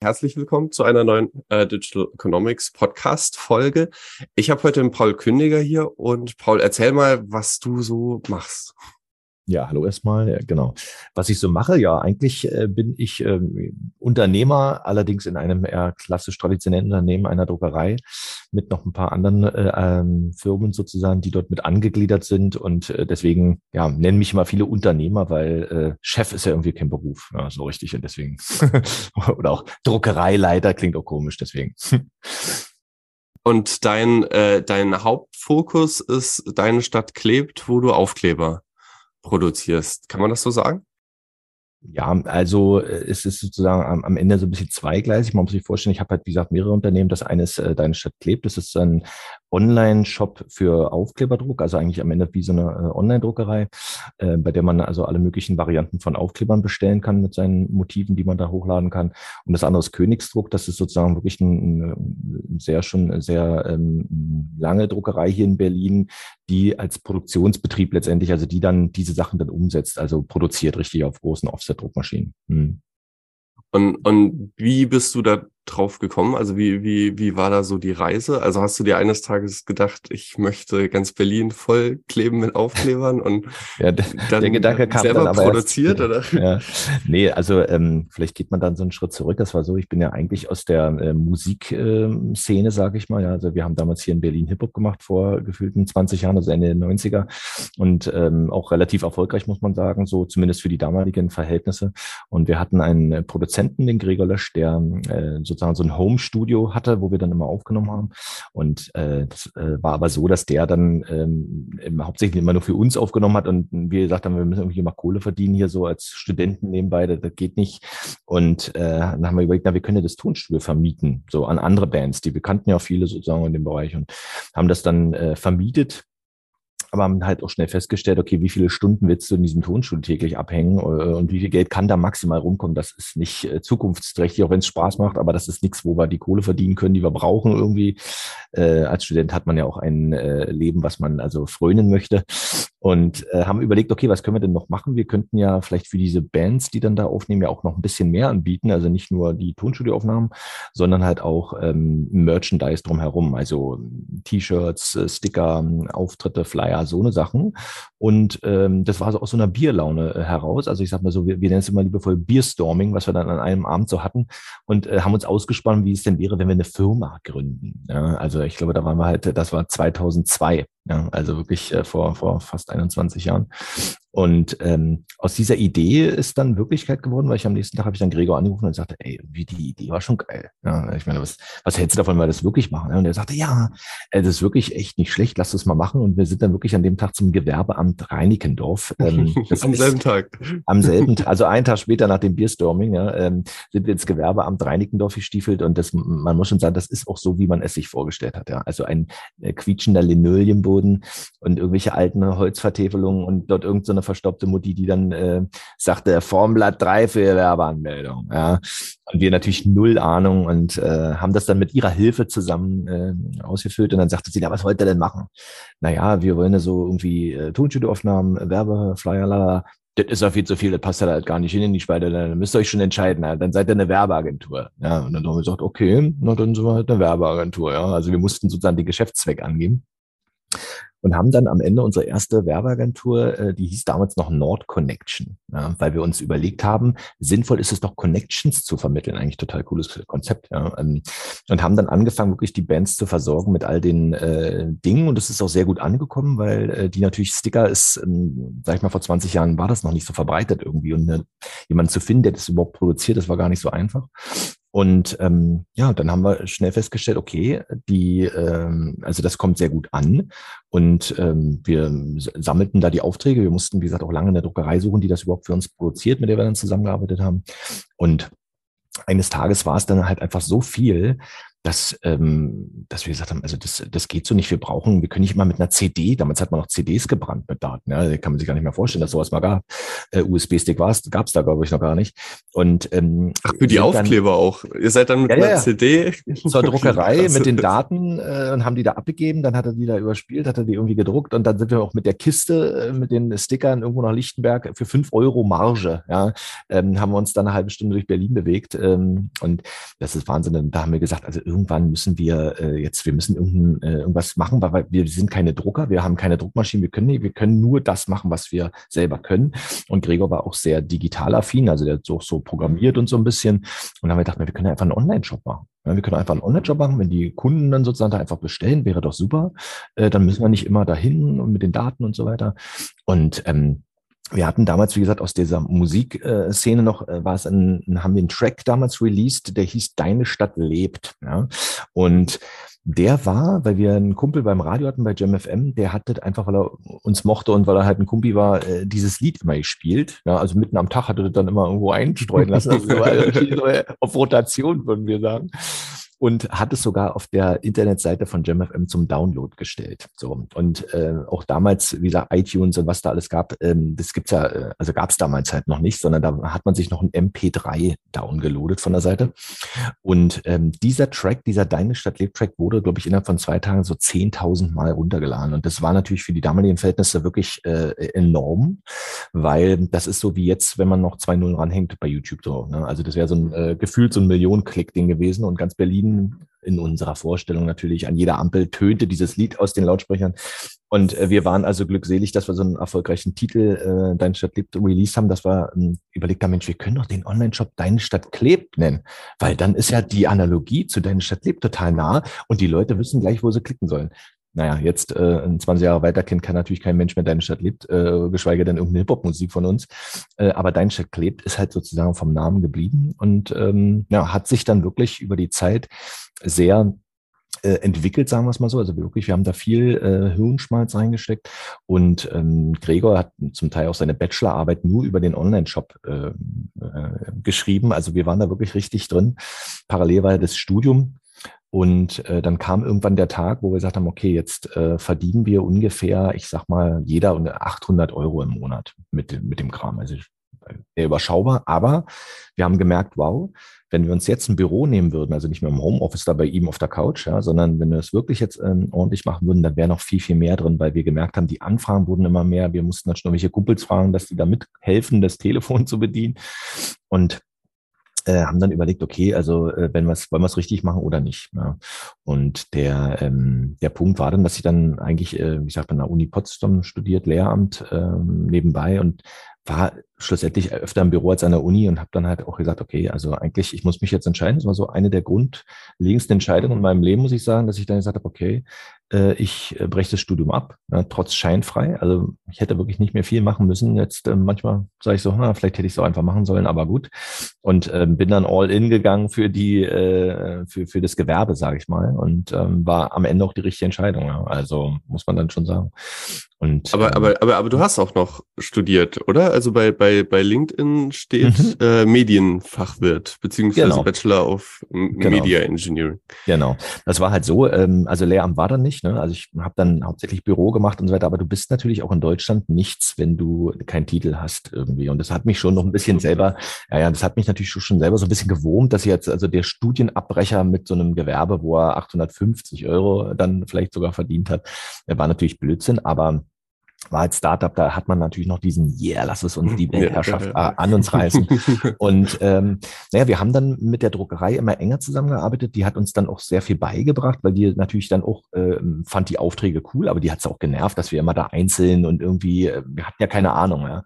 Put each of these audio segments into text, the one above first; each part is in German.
Herzlich willkommen zu einer neuen äh, Digital Economics Podcast Folge. Ich habe heute den Paul Kündiger hier und Paul, erzähl mal, was du so machst. Ja, hallo erstmal. Ja, genau. Was ich so mache, ja, eigentlich äh, bin ich ähm, Unternehmer, allerdings in einem eher klassisch traditionellen Unternehmen einer Druckerei mit noch ein paar anderen äh, ähm, Firmen sozusagen, die dort mit angegliedert sind und äh, deswegen ja nennen mich immer viele Unternehmer, weil äh, Chef ist ja irgendwie kein Beruf, ja, so richtig und deswegen oder auch Druckereileiter klingt auch komisch, deswegen. Und dein, äh, dein Hauptfokus ist deine Stadt klebt, wo du Aufkleber produzierst. Kann man das so sagen? Ja, also äh, es ist sozusagen am, am Ende so ein bisschen zweigleisig. Man muss sich vorstellen, ich habe halt, wie gesagt, mehrere Unternehmen. Das eine ist äh, Deine Stadt klebt. Das ist ein Online-Shop für Aufkleberdruck, also eigentlich am Ende wie so eine äh, Online-Druckerei, äh, bei der man also alle möglichen Varianten von Aufklebern bestellen kann mit seinen Motiven, die man da hochladen kann. Und das andere ist Königsdruck. Das ist sozusagen wirklich ein, ein sehr schon sehr ähm, lange Druckerei hier in Berlin, die als Produktionsbetrieb letztendlich, also die dann diese Sachen dann umsetzt, also produziert richtig auf großen Offset-Druckmaschinen. Hm. Und, und wie bist du da drauf gekommen? Also wie, wie, wie war da so die Reise? Also hast du dir eines Tages gedacht, ich möchte ganz Berlin voll kleben mit Aufklebern und ja, der, dann der Gedanke kam selber dann aber produziert, erst, oder? Ja. Nee, also ähm, vielleicht geht man dann so einen Schritt zurück. Das war so, ich bin ja eigentlich aus der äh, Musikszene, sage ich mal. Ja, also wir haben damals hier in Berlin Hip-Hop gemacht vor gefühlten 20 Jahren, also Ende der 90er. Und ähm, auch relativ erfolgreich, muss man sagen, so zumindest für die damaligen Verhältnisse. Und wir hatten einen Produzenten, den Gregor Lösch, der äh, so sozusagen so ein Home-Studio hatte, wo wir dann immer aufgenommen haben. Und äh, das äh, war aber so, dass der dann ähm, hauptsächlich immer nur für uns aufgenommen hat und wir gesagt haben, wir müssen irgendwie mal Kohle verdienen hier so als Studenten nebenbei, das, das geht nicht. Und äh, dann haben wir überlegt, na, wir können ja das Tonstudio vermieten, so an andere Bands, die wir kannten ja viele sozusagen in dem Bereich und haben das dann äh, vermietet aber haben halt auch schnell festgestellt, okay, wie viele Stunden willst du in diesem Tonstudio täglich abhängen äh, und wie viel Geld kann da maximal rumkommen? Das ist nicht äh, zukunftsträchtig, auch wenn es Spaß macht, aber das ist nichts, wo wir die Kohle verdienen können, die wir brauchen irgendwie. Äh, als Student hat man ja auch ein äh, Leben, was man also frönen möchte und äh, haben überlegt, okay, was können wir denn noch machen? Wir könnten ja vielleicht für diese Bands, die dann da aufnehmen, ja auch noch ein bisschen mehr anbieten, also nicht nur die Tonstudioaufnahmen, sondern halt auch ähm, Merchandise drumherum, also T-Shirts, äh, Sticker, Auftritte, Flyer, so eine Sachen. Und ähm, das war so aus so einer Bierlaune äh, heraus. Also ich sag mal so, wir, wir nennen es immer liebevoll Bierstorming, was wir dann an einem Abend so hatten und äh, haben uns ausgespannt, wie es denn wäre, wenn wir eine Firma gründen. Ja, also ich glaube, da waren wir halt, das war 2002. Ja, also wirklich äh, vor, vor fast 21 Jahren. Und ähm, aus dieser Idee ist dann Wirklichkeit geworden, weil ich am nächsten Tag habe ich dann Gregor angerufen und sagte, ey, wie die Idee war schon geil. Ja, ich meine, was, was hältst du davon, weil wir das wirklich machen? Und er sagte, ja, äh, das ist wirklich echt nicht schlecht, lass das mal machen. Und wir sind dann wirklich an dem Tag zum Gewerbeamt Reinickendorf. Ähm, am selben Tag. Am selben Tag, also einen Tag später nach dem Bierstorming, ja, ähm, sind wir ins Gewerbeamt Reinickendorf gestiefelt und das, man muss schon sagen, das ist auch so, wie man es sich vorgestellt hat. Ja. Also ein äh, quietschender Linoleumboden und irgendwelche alten Holzvertäfelungen und dort irgendeine so verstoppte Mutti, die dann äh, sagte, Formblatt 3 für Werbeanmeldung. Ja. Und wir natürlich null Ahnung und äh, haben das dann mit ihrer Hilfe zusammen äh, ausgefüllt. Und dann sagte sie, ja, was wollt ihr denn machen? Naja, wir wollen ja so irgendwie äh, Tonstudioaufnahmen, Werbeflyer, lala. Das ist ja viel zu viel, das passt ja halt gar nicht hin in die Spalte, dann müsst ihr euch schon entscheiden, dann seid ihr eine Werbeagentur. Ja, und dann haben wir gesagt, okay, na dann sind wir halt eine Werbeagentur, ja. Also wir mussten sozusagen den Geschäftszweck angeben und haben dann am Ende unsere erste Werbeagentur, äh, die hieß damals noch Nord Connection, ja, weil wir uns überlegt haben, sinnvoll ist es doch Connections zu vermitteln, eigentlich total cooles Konzept, ja, ähm, und haben dann angefangen, wirklich die Bands zu versorgen mit all den äh, Dingen. Und es ist auch sehr gut angekommen, weil äh, die natürlich Sticker ist, ähm, sag ich mal, vor 20 Jahren war das noch nicht so verbreitet irgendwie. Und äh, jemanden zu finden, der das überhaupt produziert, das war gar nicht so einfach. Und ähm, ja, dann haben wir schnell festgestellt, okay, die, ähm, also das kommt sehr gut an. Und ähm, wir sammelten da die Aufträge. Wir mussten, wie gesagt, auch lange in der Druckerei suchen, die das überhaupt für uns produziert, mit der wir dann zusammengearbeitet haben. Und eines Tages war es dann halt einfach so viel, dass, ähm, dass wir gesagt haben, also das, das geht so nicht, wir brauchen, wir können nicht immer mit einer CD, damals hat man noch CDs gebrannt mit Daten, ja, kann man sich gar nicht mehr vorstellen, dass sowas mal gab. Äh, USB-Stick gab es da, glaube ich, noch gar nicht. Und ähm, Ach, für die Aufkleber dann, auch. Ihr seid dann mit ja, einer ja. CD zur Druckerei mit den Daten äh, und haben die da abgegeben, dann hat er die da überspielt, hat er die irgendwie gedruckt und dann sind wir auch mit der Kiste, äh, mit den Stickern irgendwo nach Lichtenberg für fünf Euro Marge, ja, ähm, haben wir uns dann eine halbe Stunde durch Berlin bewegt ähm, und das ist Wahnsinn. Und da haben wir gesagt, also irgendwann müssen wir äh, jetzt, wir müssen irgendein, äh, irgendwas machen, weil wir sind keine Drucker, wir haben keine Druckmaschinen, wir können, wir können nur das machen, was wir selber können. Und Gregor war auch sehr digital affin, also der hat so, so programmiert und so ein bisschen. Und dann haben wir gedacht, wir können einfach einen Online-Shop machen. Wir können einfach einen Online-Shop machen, wenn die Kunden dann sozusagen da einfach bestellen, wäre doch super. Äh, dann müssen wir nicht immer dahin und mit den Daten und so weiter. Und ähm, wir hatten damals, wie gesagt, aus dieser Musikszene noch, äh, war es ein, haben wir einen Track damals released, der hieß Deine Stadt lebt. Ja? Und der war, weil wir einen Kumpel beim Radio hatten, bei JamFM, der hat das einfach, weil er uns mochte und weil er halt ein Kumpi war, äh, dieses Lied immer gespielt. Ja, also mitten am Tag hat er das dann immer irgendwo einstreuen lassen. Also so auf Rotation, würden wir sagen und hat es sogar auf der Internetseite von JamFM zum Download gestellt. So und äh, auch damals, wie gesagt, iTunes und was da alles gab, ähm, das gibt's ja, äh, also gab es damals halt noch nicht, sondern da hat man sich noch ein MP3 downgeloadet von der Seite. Und ähm, dieser Track, dieser Deine Stadt lebt Track, wurde, glaube ich, innerhalb von zwei Tagen so 10.000 Mal runtergeladen. Und das war natürlich für die damaligen Verhältnisse wirklich äh, enorm, weil das ist so wie jetzt, wenn man noch zwei Nullen ranhängt bei YouTube so. Ne? Also das wäre so ein äh, gefühlt so ein Millionen-Klick-Ding gewesen und ganz Berlin Berlin in unserer Vorstellung natürlich an jeder Ampel tönte dieses Lied aus den Lautsprechern. Und äh, wir waren also glückselig, dass wir so einen erfolgreichen Titel, äh, Deine Stadt lebt, Release haben, dass wir ähm, überlegt haben, Mensch, wir können doch den Online-Shop Deine Stadt klebt nennen, weil dann ist ja die Analogie zu Deine Stadt lebt total nah und die Leute wissen gleich, wo sie klicken sollen naja, jetzt äh, 20 Jahre weiter kennt kann natürlich kein Mensch mehr Deine Stadt lebt, äh, geschweige denn irgendeine Hip-Hop-Musik von uns. Äh, aber Deine Stadt lebt ist halt sozusagen vom Namen geblieben und ähm, ja, hat sich dann wirklich über die Zeit sehr äh, entwickelt, sagen wir es mal so. Also wirklich, wir haben da viel äh, Hirnschmalz reingesteckt und ähm, Gregor hat zum Teil auch seine Bachelorarbeit nur über den Online-Shop äh, äh, geschrieben. Also wir waren da wirklich richtig drin. Parallel war das Studium und äh, dann kam irgendwann der Tag, wo wir gesagt haben, okay, jetzt äh, verdienen wir ungefähr, ich sag mal, jeder 800 Euro im Monat mit, mit dem Kram. Also sehr überschaubar, aber wir haben gemerkt, wow, wenn wir uns jetzt ein Büro nehmen würden, also nicht mehr im Homeoffice da bei ihm auf der Couch, ja, sondern wenn wir es wirklich jetzt ähm, ordentlich machen würden, dann wäre noch viel, viel mehr drin, weil wir gemerkt haben, die Anfragen wurden immer mehr. Wir mussten dann schon irgendwelche Kumpels fragen, dass die da mithelfen, das Telefon zu bedienen. Und äh, haben dann überlegt, okay, also äh, wenn wir's, wollen wir es richtig machen oder nicht. Ja. Und der, ähm, der Punkt war dann, dass ich dann eigentlich, äh, wie gesagt, an der Uni Potsdam studiert, Lehramt ähm, nebenbei und war schlussendlich öfter im Büro als an der Uni und habe dann halt auch gesagt, okay, also eigentlich, ich muss mich jetzt entscheiden. Das war so eine der grundlegendsten Entscheidungen in meinem Leben, muss ich sagen, dass ich dann gesagt habe, okay, äh, ich äh, breche das Studium ab, ja, trotz scheinfrei. Also ich hätte wirklich nicht mehr viel machen müssen. Jetzt äh, manchmal sage ich so, na, vielleicht hätte ich es auch einfach machen sollen, aber gut. Und ähm, bin dann all in gegangen für die, äh, für, für das Gewerbe, sage ich mal. Und ähm, war am Ende auch die richtige Entscheidung. Ja. Also muss man dann schon sagen. Und, aber, ähm, aber, aber, aber du hast auch noch studiert, oder? Also bei, bei, bei LinkedIn steht mhm. äh, Medienfachwirt, beziehungsweise genau. Bachelor of genau. Media Engineering. Genau. Das war halt so, ähm, also Lehramt war dann nicht, ne? Also ich habe dann hauptsächlich Büro gemacht und so weiter, aber du bist natürlich auch in Deutschland nichts, wenn du keinen Titel hast irgendwie. Und das hat mich schon noch ein bisschen selber, ja, ja, das hat mich natürlich schon selber so ein bisschen gewurmt, dass jetzt also der Studienabbrecher mit so einem Gewerbe, wo er 850 Euro dann vielleicht sogar verdient hat, der war natürlich Blödsinn, aber war als Startup, da hat man natürlich noch diesen, yeah, lass es uns die Weltherrschaft ja, ja, ja. an uns reißen. und ähm, naja, wir haben dann mit der Druckerei immer enger zusammengearbeitet. Die hat uns dann auch sehr viel beigebracht, weil die natürlich dann auch äh, fand die Aufträge cool, aber die hat es auch genervt, dass wir immer da einzeln und irgendwie, äh, wir hatten ja keine Ahnung. Ja.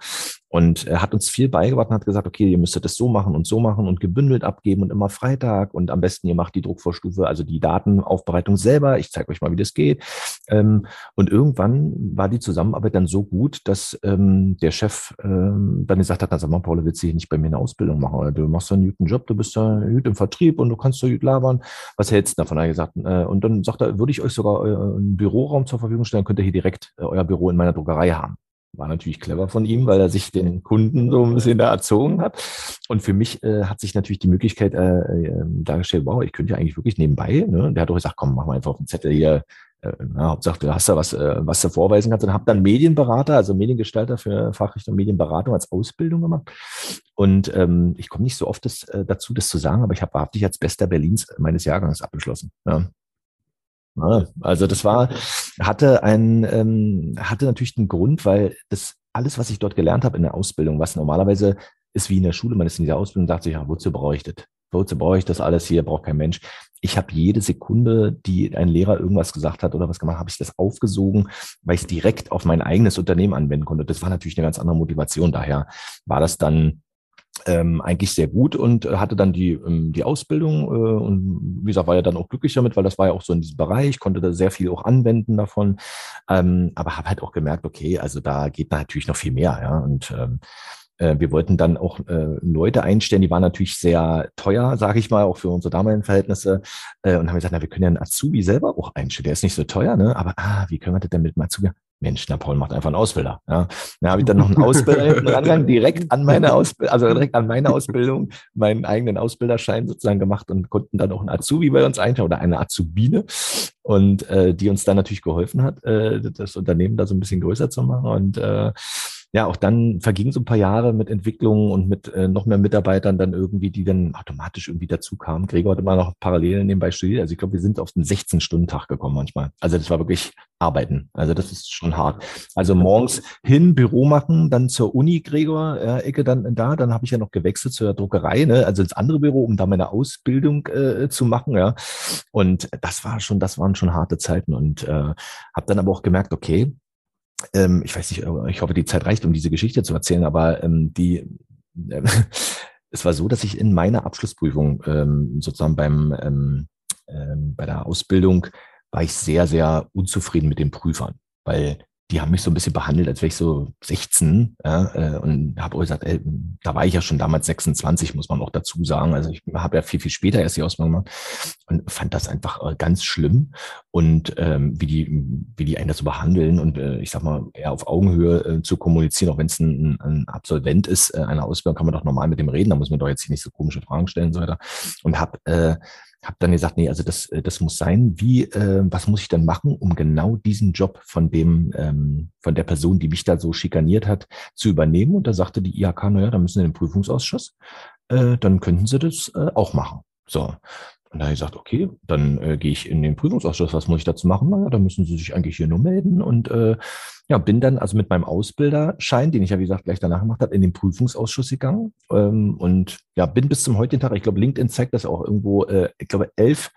Und er hat uns viel beigebracht und hat gesagt, okay, ihr müsstet das so machen und so machen und gebündelt abgeben und immer Freitag und am besten ihr macht die Druckvorstufe, also die Datenaufbereitung selber. Ich zeige euch mal, wie das geht. Ähm, und irgendwann war die Zusammenarbeit dann so gut, dass ähm, der Chef ähm, dann gesagt hat, na sag mal, Paul, willst du hier nicht bei mir eine Ausbildung machen? Du machst einen guten Job, du bist ja gut im Vertrieb und du kannst so gut labern. Was hältst du davon? Er gesagt, äh, und dann sagt er, würde ich euch sogar einen Büroraum zur Verfügung stellen, könnt ihr hier direkt äh, euer Büro in meiner Druckerei haben. War natürlich clever von ihm, weil er sich den Kunden so ein bisschen da erzogen hat. Und für mich äh, hat sich natürlich die Möglichkeit äh, äh, dargestellt, wow, ich könnte ja eigentlich wirklich nebenbei. Ne? Der hat doch gesagt, komm, mach mal einfach auf den Zettel hier. Äh, na, Hauptsache, du hast da was, äh, was du vorweisen kannst. Und habe dann Medienberater, also Mediengestalter für Fachrichtung Medienberatung als Ausbildung gemacht. Und ähm, ich komme nicht so oft das, äh, dazu, das zu sagen, aber ich habe wahrhaftig als bester Berlins meines Jahrgangs abgeschlossen. Ja. Ja, also das war, hatte ein, ähm, hatte natürlich einen Grund, weil das alles, was ich dort gelernt habe in der Ausbildung, was normalerweise ist wie in der Schule, man ist in dieser Ausbildung und sagt sich, ja, wozu brauche ich das? Wozu brauche ich das alles hier? Braucht kein Mensch. Ich habe jede Sekunde, die ein Lehrer irgendwas gesagt hat oder was gemacht, habe ich das aufgesogen, weil ich es direkt auf mein eigenes Unternehmen anwenden konnte. Das war natürlich eine ganz andere Motivation. Daher war das dann ähm, eigentlich sehr gut und äh, hatte dann die, ähm, die Ausbildung äh, und wie gesagt, war ja dann auch glücklich damit, weil das war ja auch so in diesem Bereich, konnte da sehr viel auch anwenden davon, ähm, aber habe halt auch gemerkt, okay, also da geht natürlich noch viel mehr, ja, und ähm, äh, wir wollten dann auch äh, Leute einstellen, die waren natürlich sehr teuer, sage ich mal, auch für unsere damaligen Verhältnisse. Äh, und haben gesagt, na, wir können ja einen Azubi selber auch einstellen. Der ist nicht so teuer, ne? Aber ah, wie können wir das denn mit einem Azubi? Mensch, na Paul macht einfach einen Ausbilder. Ja. Da habe ich dann noch einen Ausbilder hinten rangegangen, direkt an meine Ausbildung, also direkt an meine Ausbildung, meinen eigenen Ausbilderschein sozusagen gemacht und konnten dann auch einen Azubi bei uns einstellen oder eine Azubine und äh, die uns dann natürlich geholfen hat, äh, das Unternehmen da so ein bisschen größer zu machen und äh, ja, auch dann vergingen so ein paar Jahre mit Entwicklungen und mit äh, noch mehr Mitarbeitern dann irgendwie, die dann automatisch irgendwie dazu kamen. Gregor hat immer noch parallel nebenbei studiert. Also ich glaube, wir sind auf den 16-Stunden-Tag gekommen manchmal. Also das war wirklich Arbeiten. Also das ist schon hart. Also morgens hin, Büro machen, dann zur Uni, Gregor, äh, Ecke dann da. Dann habe ich ja noch gewechselt zur Druckerei, ne? also ins andere Büro, um da meine Ausbildung äh, zu machen. Ja. Und das war schon, das waren schon harte Zeiten. Und äh, habe dann aber auch gemerkt, okay, ähm, ich weiß nicht, äh, ich hoffe, die Zeit reicht, um diese Geschichte zu erzählen, aber ähm, die, äh, es war so, dass ich in meiner Abschlussprüfung ähm, sozusagen beim, ähm, ähm, bei der Ausbildung war ich sehr, sehr unzufrieden mit den Prüfern, weil die haben mich so ein bisschen behandelt, als wäre ich so 16 ja, äh, und habe gesagt, ey, da war ich ja schon damals 26, muss man auch dazu sagen. Also ich habe ja viel, viel später erst die Ausbildung gemacht und fand das einfach äh, ganz schlimm und ähm, wie die wie die einen das so behandeln und äh, ich sag mal eher auf Augenhöhe äh, zu kommunizieren, auch wenn es ein, ein Absolvent ist äh, einer Ausbildung, kann man doch normal mit dem reden, da muss man doch jetzt hier nicht so komische Fragen stellen und so weiter und habe äh, habe dann gesagt, nee, also das, äh, das muss sein. Wie, äh, was muss ich denn machen, um genau diesen Job von dem, ähm, von der Person, die mich da so schikaniert hat, zu übernehmen? Und da sagte die IHK, naja, dann müssen Sie in den Prüfungsausschuss, äh, dann könnten Sie das äh, auch machen. So. Und da habe ich gesagt, okay, dann äh, gehe ich in den Prüfungsausschuss, was muss ich dazu machen? Naja, dann müssen Sie sich eigentlich hier nur melden. Und äh, ja, bin dann also mit meinem Ausbilderschein, den ich ja wie gesagt gleich danach gemacht habe, in den Prüfungsausschuss gegangen. Ähm, und ja, bin bis zum heutigen Tag, ich glaube, LinkedIn zeigt das auch irgendwo, äh, ich glaube, elf,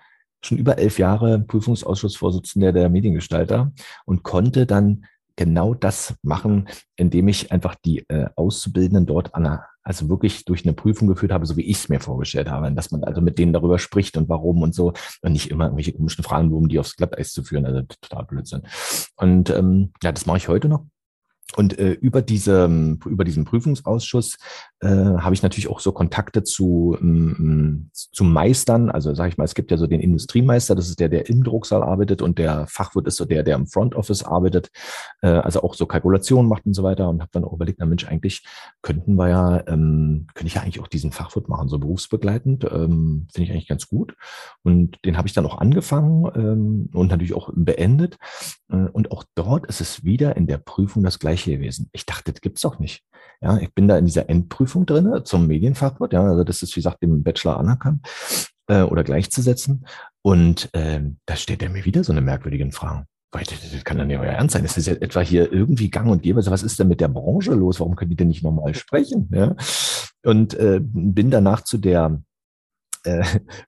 schon über elf Jahre Prüfungsausschussvorsitzender der Mediengestalter und konnte dann genau das machen, indem ich einfach die äh, Auszubildenden dort an der also wirklich durch eine Prüfung geführt habe, so wie ich es mir vorgestellt habe, dass man also mit denen darüber spricht und warum und so und nicht immer irgendwelche komischen Fragen, um die aufs Glatteis zu führen, also total Blödsinn. Und ähm, ja, das mache ich heute noch. Und äh, über, diese, über diesen Prüfungsausschuss äh, habe ich natürlich auch so Kontakte zu, ähm, zu Meistern. Also sage ich mal, es gibt ja so den Industriemeister, das ist der, der im Drucksaal arbeitet und der Fachwirt ist so der, der im Front Office arbeitet, äh, also auch so Kalkulationen macht und so weiter. Und habe dann auch überlegt, na Mensch, eigentlich könnten wir ja, ähm, könnte ich ja eigentlich auch diesen Fachwirt machen, so berufsbegleitend. Ähm, Finde ich eigentlich ganz gut. Und den habe ich dann auch angefangen ähm, und natürlich auch beendet. Äh, und auch dort ist es wieder in der Prüfung das gleiche gewesen. Ich dachte, das gibt's doch nicht. Ja, ich bin da in dieser Endprüfung drin zum Medienfachwirt. Ja, also das ist, wie gesagt, dem Bachelor anerkannt äh, oder gleichzusetzen. Und äh, da steht er mir wieder so eine merkwürdigen Fragen. Das, das kann dann ja euer Ernst sein. Das ist ja etwa hier irgendwie gang und gäbe. Also was ist denn mit der Branche los? Warum können die denn nicht normal sprechen? Ja? Und äh, bin danach zu der äh,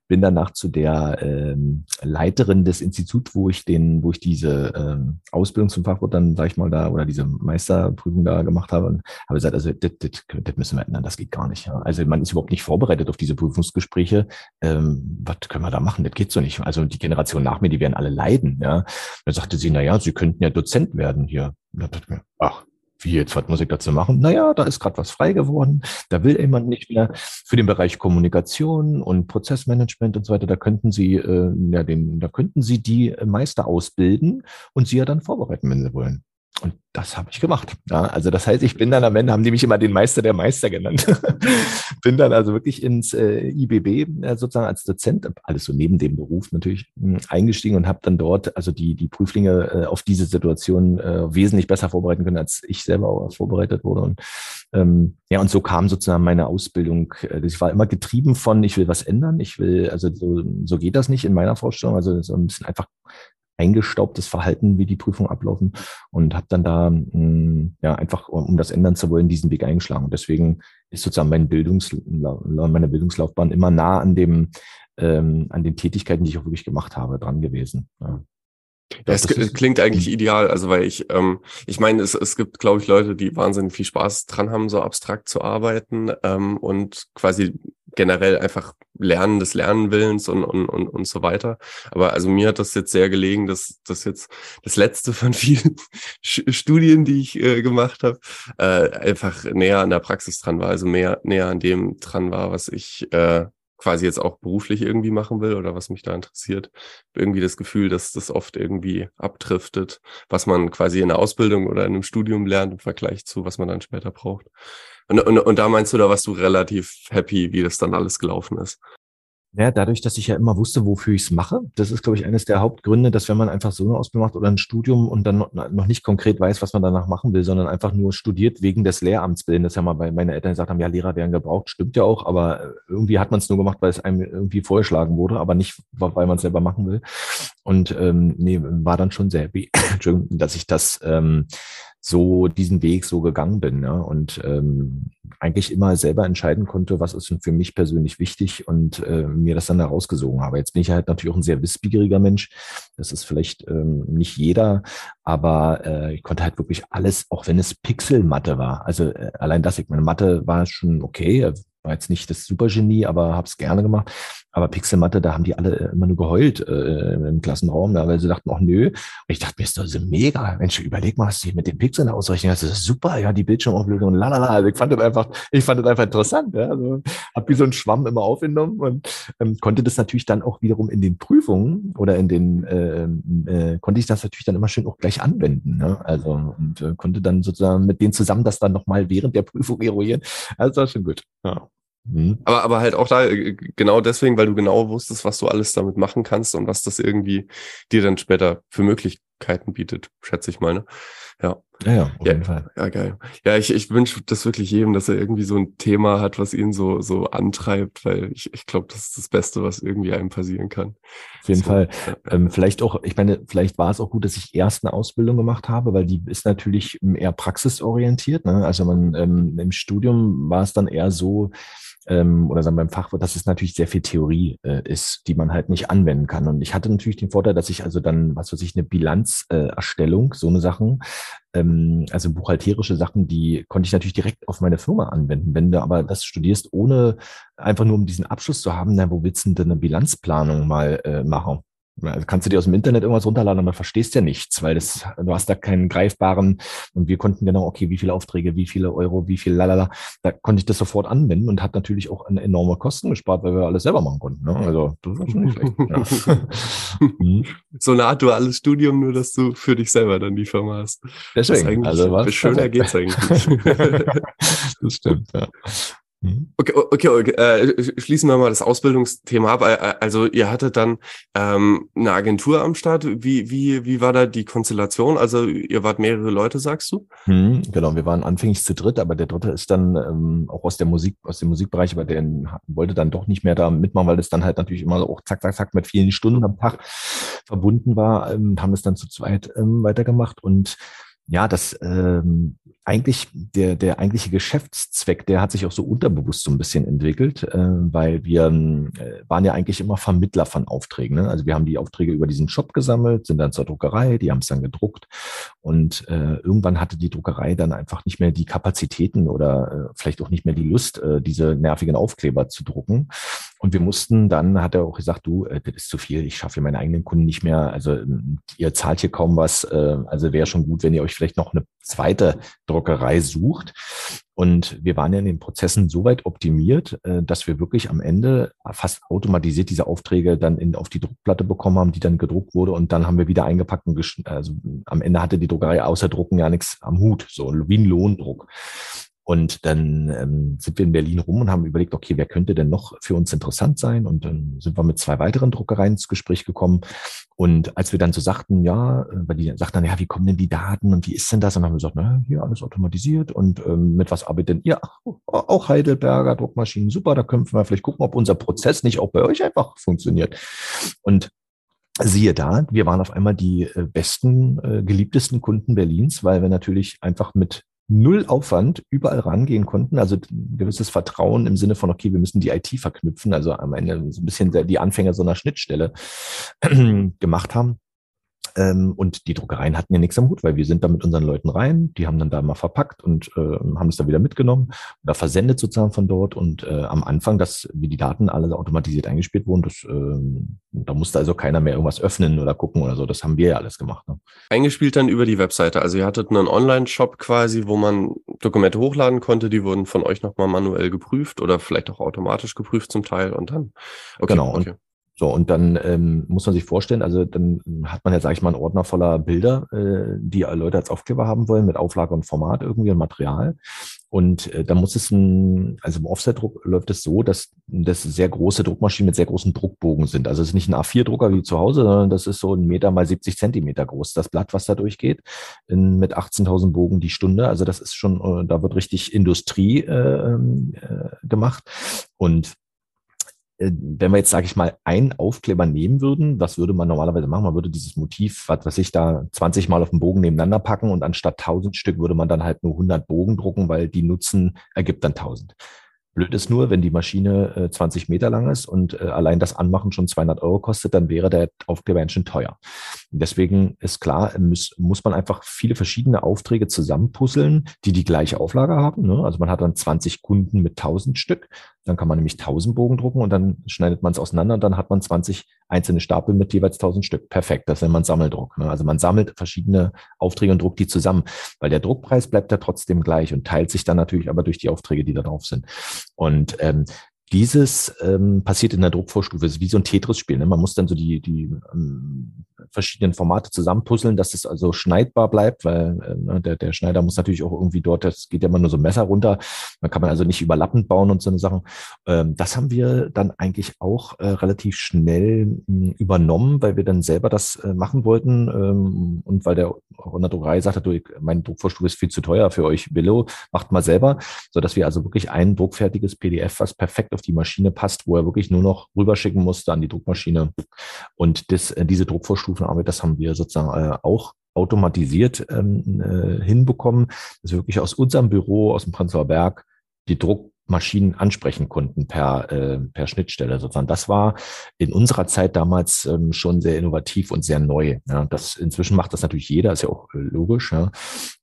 bin danach zu der ähm, Leiterin des Instituts, wo ich den, wo ich diese ähm, Ausbildung zum Fachwirt dann, sag ich mal, da oder diese Meisterprüfung da gemacht habe und habe gesagt, also das, das, das müssen wir ändern, das geht gar nicht. Ja. Also man ist überhaupt nicht vorbereitet auf diese Prüfungsgespräche. Ähm, was können wir da machen? Das geht so nicht. Also die Generation nach mir, die werden alle leiden. Ja. Dann sagte sie, na ja, Sie könnten ja Dozent werden hier. Ach, wie jetzt, was muss ich dazu machen? Naja, da ist gerade was frei geworden, da will jemand nicht mehr. Für den Bereich Kommunikation und Prozessmanagement und so weiter, da könnten Sie, äh, ja, den, da könnten Sie die Meister ausbilden und Sie ja dann vorbereiten, wenn Sie wollen. Und das habe ich gemacht. Ja, also das heißt, ich bin dann am Ende, haben die mich immer den Meister der Meister genannt. bin dann also wirklich ins äh, IBB äh, sozusagen als Dozent, alles so neben dem Beruf natürlich, mh, hm, eingestiegen und habe dann dort also die, die Prüflinge äh, auf diese Situation äh, wesentlich besser vorbereiten können, als ich selber auch vorbereitet wurde. Und ähm, ja, und so kam sozusagen meine Ausbildung. Äh, ich war immer getrieben von, ich will was ändern, ich will, also so, so geht das nicht in meiner Vorstellung. Also so ein bisschen einfach eingestaubtes Verhalten, wie die Prüfungen ablaufen und habe dann da mh, mm, ja einfach, um das ändern zu wollen, diesen Weg eingeschlagen. Und deswegen ist sozusagen mein Bildungsla meine Bildungslaufbahn immer nah an dem ähm, an den Tätigkeiten, die ich auch wirklich gemacht habe, dran gewesen. Ja. Ja, es klingt eigentlich ideal, also weil ich, ähm, ich meine, es, es gibt, glaube ich, Leute, die wahnsinnig viel Spaß dran haben, so abstrakt zu arbeiten ähm, und quasi generell einfach Lernen des Lernenwillens und, und, und, und so weiter. Aber also mir hat das jetzt sehr gelegen, dass das jetzt das letzte von vielen Studien, die ich äh, gemacht habe, äh, einfach näher an der Praxis dran war, also mehr näher an dem dran war, was ich äh, quasi jetzt auch beruflich irgendwie machen will oder was mich da interessiert. Irgendwie das Gefühl, dass das oft irgendwie abdriftet, was man quasi in der Ausbildung oder in einem Studium lernt im Vergleich zu, was man dann später braucht. Und, und, und da meinst du, da warst du relativ happy, wie das dann alles gelaufen ist. Ja, dadurch, dass ich ja immer wusste, wofür ich es mache, das ist, glaube ich, eines der Hauptgründe, dass wenn man einfach so eine Ausbildung macht oder ein Studium und dann noch nicht konkret weiß, was man danach machen will, sondern einfach nur studiert wegen des Lehramts willen, das ja mal bei meinen Eltern gesagt haben, ja, Lehrer werden gebraucht, stimmt ja auch, aber irgendwie hat man es nur gemacht, weil es einem irgendwie vorgeschlagen wurde, aber nicht, weil man es selber machen will. Und ähm, nee, war dann schon sehr dass ich das ähm, so diesen Weg so gegangen bin ja, und ähm, eigentlich immer selber entscheiden konnte, was ist für mich persönlich wichtig und äh, mir das dann herausgesogen habe. Jetzt bin ich halt natürlich auch ein sehr wissbegieriger Mensch. Das ist vielleicht ähm, nicht jeder, aber äh, ich konnte halt wirklich alles, auch wenn es Pixelmatte war. Also äh, allein das, ich meine, Mathe war schon okay, war jetzt nicht das Supergenie, aber habe es gerne gemacht. Aber Pixelmatte, da haben die alle äh, immer nur geheult äh, im Klassenraum, da, weil sie dachten, ach nö. Und ich dachte mir, ist das mega. Mensch, überleg mal, was die mit den Pixeln ausrechnen. Das ist super, ja, die Bildschirmauflösung, lalala. Also ich fand das einfach, ich fand das einfach interessant. Ja. Also, hab wie so ein Schwamm immer aufgenommen und ähm, konnte das natürlich dann auch wiederum in den Prüfungen oder in den, äh, äh, konnte ich das natürlich dann immer schön auch gleich anwenden. Ne? Also und äh, konnte dann sozusagen mit denen zusammen das dann nochmal während der Prüfung eruieren. Also das war schon gut. Ja. Mhm. Aber, aber halt auch da, äh, genau deswegen, weil du genau wusstest, was du alles damit machen kannst und was das irgendwie dir dann später für Möglichkeiten bietet, schätze ich mal. Ne? Ja. Ja, ja, auf ja, jeden Fall. Ja, geil. Ja, ich, ich wünsche das wirklich jedem, dass er irgendwie so ein Thema hat, was ihn so, so antreibt, weil ich, ich glaube, das ist das Beste, was irgendwie einem passieren kann. Auf jeden so, Fall. Ähm, vielleicht auch, ich meine, vielleicht war es auch gut, dass ich erst eine Ausbildung gemacht habe, weil die ist natürlich eher praxisorientiert. Ne? Also man ähm, im Studium war es dann eher so, ähm, oder sagen beim Fachwort, dass es natürlich sehr viel Theorie äh, ist, die man halt nicht anwenden kann. Und ich hatte natürlich den Vorteil, dass ich also dann, was weiß ich, eine Bilanzerstellung, äh, so eine Sachen, ähm, also buchhalterische Sachen, die konnte ich natürlich direkt auf meine Firma anwenden. Wenn du aber das studierst, ohne einfach nur um diesen Abschluss zu haben, na, wo willst du denn eine Bilanzplanung mal äh, machen? Also kannst du dir aus dem Internet irgendwas runterladen, aber verstehst ja nichts, weil das, du hast da keinen greifbaren und wir konnten genau, okay, wie viele Aufträge, wie viele Euro, wie viel lalala, da konnte ich das sofort anwenden und hat natürlich auch eine enorme Kosten gespart, weil wir alles selber machen konnten. Ne? Also das war schon nicht schlecht. Ja. Mhm. So eine Art duales Studium, nur dass du für dich selber dann die Firma hast. Deswegen, also was schöner geht's eigentlich. das stimmt, ja. Mhm. Okay, okay, okay. Äh, schließen wir mal das Ausbildungsthema ab. Also ihr hattet dann ähm, eine Agentur am Start. Wie, wie, wie war da die Konstellation? Also ihr wart mehrere Leute, sagst du? Mhm, genau, wir waren anfänglich zu dritt, aber der dritte ist dann ähm, auch aus der Musik, aus dem Musikbereich, aber der wollte dann doch nicht mehr da mitmachen, weil das dann halt natürlich immer auch zack, zack, zack mit vielen Stunden am Tag verbunden war. Ähm, haben es dann zu zweit ähm, weitergemacht und ja, das ähm, eigentlich der der eigentliche Geschäftszweck, der hat sich auch so unterbewusst so ein bisschen entwickelt, äh, weil wir äh, waren ja eigentlich immer Vermittler von Aufträgen. Ne? Also wir haben die Aufträge über diesen Shop gesammelt, sind dann zur Druckerei, die haben es dann gedruckt und äh, irgendwann hatte die Druckerei dann einfach nicht mehr die Kapazitäten oder äh, vielleicht auch nicht mehr die Lust, äh, diese nervigen Aufkleber zu drucken. Und wir mussten dann, hat er auch gesagt, du, äh, das ist zu viel, ich schaffe meine eigenen Kunden nicht mehr. Also ihr zahlt hier kaum was. Also wäre schon gut, wenn ihr euch vielleicht noch eine zweite Druckerei Druckerei sucht. Und wir waren ja in den Prozessen so weit optimiert, äh, dass wir wirklich am Ende fast automatisiert diese Aufträge dann in, auf die Druckplatte bekommen haben, die dann gedruckt wurde. Und dann haben wir wieder eingepackt und also am Ende hatte die Druckerei außer Drucken ja nichts am Hut, so wie ein Lohndruck. Und dann ähm, sind wir in Berlin rum und haben überlegt, okay, wer könnte denn noch für uns interessant sein? Und dann sind wir mit zwei weiteren Druckereien ins Gespräch gekommen. Und als wir dann so sagten, ja, äh, weil die sagten dann, ja, wie kommen denn die Daten und wie ist denn das? Und dann haben wir gesagt, na, hier alles automatisiert und ähm, mit was arbeitet denn ihr? Auch Heidelberger Druckmaschinen, super, da können wir vielleicht gucken, ob unser Prozess nicht auch bei euch einfach funktioniert. Und siehe da, wir waren auf einmal die äh, besten, äh, geliebtesten Kunden Berlins, weil wir natürlich einfach mit null Aufwand überall rangehen konnten. Also ein gewisses Vertrauen im Sinne von, okay, wir müssen die IT verknüpfen, also am Ende so ein bisschen die Anfänger so einer Schnittstelle gemacht haben. Ähm, und die Druckereien hatten ja nichts am Hut, weil wir sind da mit unseren Leuten rein, die haben dann da mal verpackt und äh, haben es dann wieder mitgenommen oder versendet sozusagen von dort. Und äh, am Anfang, dass wie die Daten alle automatisiert eingespielt wurden, das, äh, da musste also keiner mehr irgendwas öffnen oder gucken oder so. Das haben wir ja alles gemacht. Ne? Eingespielt dann über die Webseite. Also ihr hattet einen Online-Shop quasi, wo man Dokumente hochladen konnte, die wurden von euch nochmal manuell geprüft oder vielleicht auch automatisch geprüft zum Teil und dann. Okay, genau. Okay. So, und dann ähm, muss man sich vorstellen, also dann hat man ja, sage ich mal, einen Ordner voller Bilder, äh, die Leute als Aufkleber haben wollen, mit Auflage und Format irgendwie und Material. Und äh, da muss es ein, also im Offset-Druck läuft es so, dass das sehr große Druckmaschinen mit sehr großen Druckbogen sind. Also es ist nicht ein A4-Drucker wie zu Hause, sondern das ist so ein Meter mal 70 Zentimeter groß, das Blatt, was da durchgeht, in, mit 18.000 Bogen die Stunde. Also das ist schon, äh, da wird richtig Industrie äh, äh, gemacht. Und wenn wir jetzt, sage ich mal, einen Aufkleber nehmen würden, was würde man normalerweise machen? Man würde dieses Motiv, was weiß ich, da 20 Mal auf den Bogen nebeneinander packen und anstatt 1000 Stück würde man dann halt nur 100 Bogen drucken, weil die Nutzen ergibt dann 1000. Blöd ist nur, wenn die Maschine äh, 20 Meter lang ist und äh, allein das Anmachen schon 200 Euro kostet, dann wäre der Aufkleber schon teuer. Deswegen ist klar, muss, muss man einfach viele verschiedene Aufträge zusammenpuzzeln, die die gleiche Auflage haben. Ne? Also man hat dann 20 Kunden mit 1000 Stück, dann kann man nämlich 1000 Bogen drucken und dann schneidet man es auseinander und dann hat man 20 einzelne Stapel mit jeweils 1000 Stück. Perfekt, das nennt man Sammeldruck. Ne? Also man sammelt verschiedene Aufträge und druckt die zusammen, weil der Druckpreis bleibt ja trotzdem gleich und teilt sich dann natürlich aber durch die Aufträge, die da drauf sind. Und ähm, dieses ähm, passiert in der Druckvorstufe, es ist wie so ein Tetris-Spiel. Ne? Man muss dann so die, die ähm, verschiedenen Formate zusammenpuzzeln, dass es also schneidbar bleibt, weil äh, ne, der, der Schneider muss natürlich auch irgendwie dort, das geht ja immer nur so ein Messer runter, da kann man also nicht überlappend bauen und so eine Sachen. Ähm, das haben wir dann eigentlich auch äh, relativ schnell mh, hm, übernommen, weil wir dann selber das äh, machen wollten ähm, und weil der in der Druckerei sagte, du, mein Druckvorstufe ist viel zu teuer für euch, Billo, macht mal selber, so dass wir also wirklich ein druckfertiges PDF, was perfekt auf die Maschine passt, wo er wirklich nur noch rüberschicken musste an die Druckmaschine. Und das, äh, diese Druckvorstufe Stufenarbeit, das haben wir sozusagen äh, auch automatisiert ähm, äh, hinbekommen, dass wir wirklich aus unserem Büro, aus dem Prenzlauer Berg, die Druck Maschinen ansprechen konnten per, äh, per Schnittstelle sozusagen. Das war in unserer Zeit damals ähm, schon sehr innovativ und sehr neu. Ja. Das, inzwischen macht das natürlich jeder, ist ja auch äh, logisch, ja.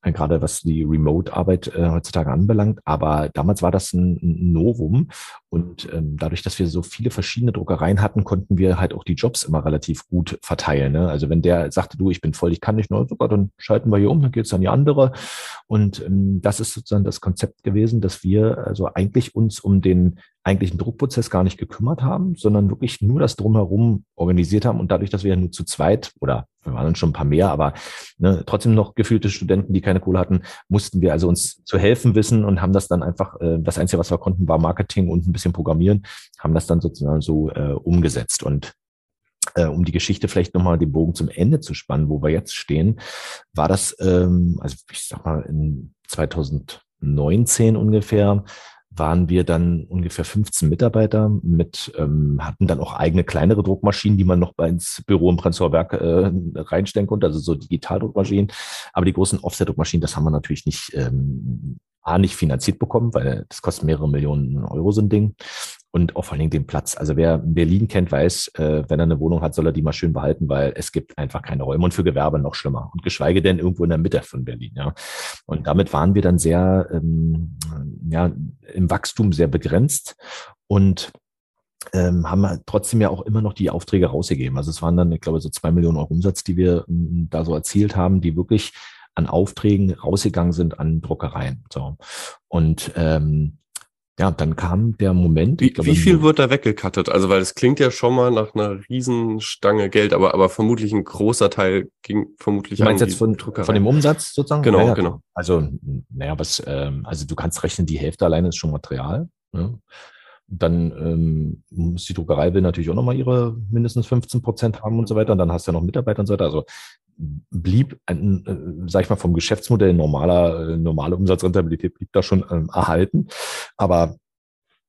Äh, gerade was die Remote-Arbeit äh, heutzutage anbelangt. Aber damals war das ein, ein Novum und ähm, dadurch, dass wir so viele verschiedene Druckereien hatten, konnten wir halt auch die Jobs immer relativ gut verteilen. Ne? Also wenn der sagte, du, ich bin voll, ich kann nicht, super, dann schalten wir hier um, dann geht's an die andere. Und ähm, das ist sozusagen das Konzept gewesen, dass wir also eigentlich wirklich uns um den eigentlichen Druckprozess gar nicht gekümmert haben, sondern wirklich nur das drumherum organisiert haben. Und dadurch, dass wir ja nur zu zweit oder wir waren dann schon ein paar mehr, aber ne, trotzdem noch gefühlte Studenten, die keine Kohle hatten, mussten wir also uns zu helfen wissen und haben das dann einfach, äh, das Einzige, was wir konnten, war Marketing und ein bisschen Programmieren, haben das dann sozusagen so äh, umgesetzt. Und äh, um die Geschichte vielleicht nochmal den Bogen zum Ende zu spannen, wo wir jetzt stehen, war das, ähm, also ich sag mal, in 2019 ungefähr, waren wir dann ungefähr 15 Mitarbeiter mit, ähm, hatten dann auch eigene kleinere Druckmaschinen, die man noch bei ins Büro im Prenzlauer Berg äh, reinstellen konnte, also so Digitaldruckmaschinen. Aber die großen Offset-Druckmaschinen, das haben wir natürlich nicht, ähm, A, nicht finanziert bekommen, weil das kostet mehrere Millionen Euro so ein Ding und auch vor allen Dingen den Platz. Also wer Berlin kennt, weiß, äh, wenn er eine Wohnung hat, soll er die mal schön behalten, weil es gibt einfach keine Räume und für Gewerbe noch schlimmer und geschweige denn irgendwo in der Mitte von Berlin. Ja. Und damit waren wir dann sehr ähm, ja, im Wachstum sehr begrenzt und ähm, haben halt trotzdem ja auch immer noch die Aufträge rausgegeben. Also es waren dann, ich glaube, so zwei Millionen Euro Umsatz, die wir ähm, da so erzielt haben, die wirklich an Aufträgen rausgegangen sind an Druckereien. So. Und ähm, ja, dann kam der Moment. Wie, glaube, wie viel wird da weggekattet? Also, weil es klingt ja schon mal nach einer Riesenstange Geld, aber, aber vermutlich ein großer Teil ging vermutlich du meinst an jetzt von, von dem Umsatz sozusagen? Genau, ja, genau. Also, naja, was, ähm, also du kannst rechnen, die Hälfte alleine ist schon Material. Ne? Dann ähm, muss die Druckerei will natürlich auch nochmal ihre mindestens 15 Prozent haben und so weiter. Und dann hast du ja noch Mitarbeiter und so weiter. Also blieb, ein, äh, sag ich mal, vom Geschäftsmodell normaler, äh, normale Umsatzrentabilität blieb da schon ähm, erhalten. Aber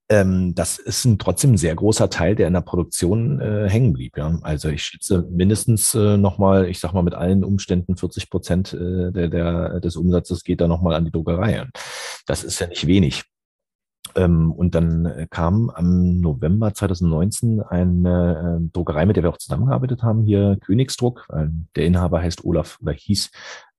ähm, das ist ein trotzdem ein sehr großer Teil, der in der Produktion äh, hängen blieb. Ja. Also ich schätze mindestens äh, nochmal, ich sag mal mit allen Umständen 40 Prozent äh, der, der, des Umsatzes geht da nochmal an die Druckerei. Das ist ja nicht wenig. Ähm, und dann äh, kam am November 2019 eine äh, Druckerei, mit der wir auch zusammengearbeitet haben, hier Königsdruck. Der Inhaber heißt Olaf oder hieß,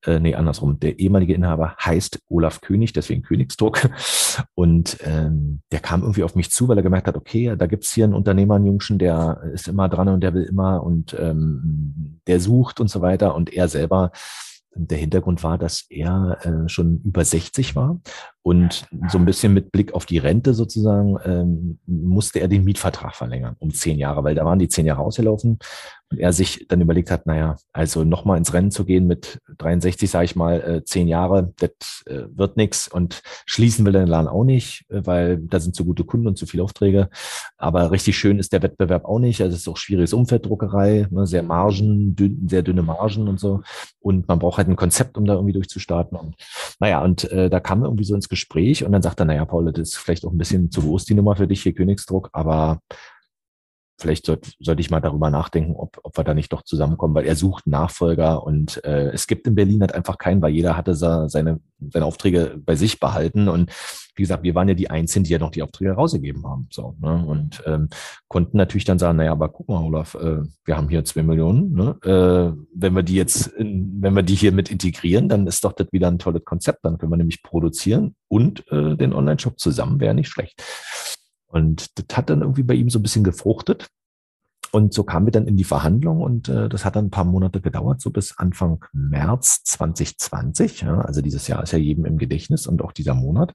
äh, nee, andersrum. Der ehemalige Inhaber heißt Olaf König, deswegen Königsdruck. Und ähm, der kam irgendwie auf mich zu, weil er gemerkt hat, okay, da gibt's hier einen Unternehmer, einen Jungschen, der ist immer dran und der will immer und ähm, der sucht und so weiter. Und er selber der Hintergrund war, dass er äh, schon über 60 war und so ein bisschen mit Blick auf die Rente sozusagen ähm, musste er den Mietvertrag verlängern um zehn Jahre, weil da waren die zehn Jahre ausgelaufen und er sich dann überlegt hat, naja, also nochmal ins Rennen zu gehen mit 63, sage ich mal, äh, zehn Jahre, das äh, wird nichts und schließen will den Laden auch nicht, äh, weil da sind zu gute Kunden und zu viele Aufträge. Aber richtig schön ist der Wettbewerb auch nicht. Also es ist auch schwieriges Umfeld, Druckerei, ne, sehr Margen, dünn, sehr dünne Margen und so. Und man braucht halt ein Konzept, um da irgendwie durchzustarten. Und naja, und äh, da kam irgendwie so ins Gespräch und dann sagt er, naja, Paul, das ist vielleicht auch ein bisschen zu groß, die Nummer für dich hier, Königsdruck, aber vielleicht sollte sollte ich mal darüber nachdenken, ob, ob wir da nicht doch zusammenkommen, weil er sucht Nachfolger und äh, es gibt in Berlin halt einfach keinen, weil jeder hatte seine, seine Aufträge bei sich behalten und wie gesagt, wir waren ja die Einzigen, die ja noch die Aufträge rausgegeben haben. So, ne? Und ähm, konnten natürlich dann sagen, naja, aber guck mal, Olaf, äh, wir haben hier zwei Millionen. Ne? Äh, wenn wir die jetzt, in, wenn wir die hier mit integrieren, dann ist doch das wieder ein tolles Konzept. Dann können wir nämlich produzieren und äh, den Online-Shop zusammen wäre nicht schlecht. Und das hat dann irgendwie bei ihm so ein bisschen gefruchtet. Und so kamen wir dann in die Verhandlung und äh, das hat dann ein paar Monate gedauert, so bis Anfang März 2020. Ja, also dieses Jahr ist ja jedem im Gedächtnis und auch dieser Monat.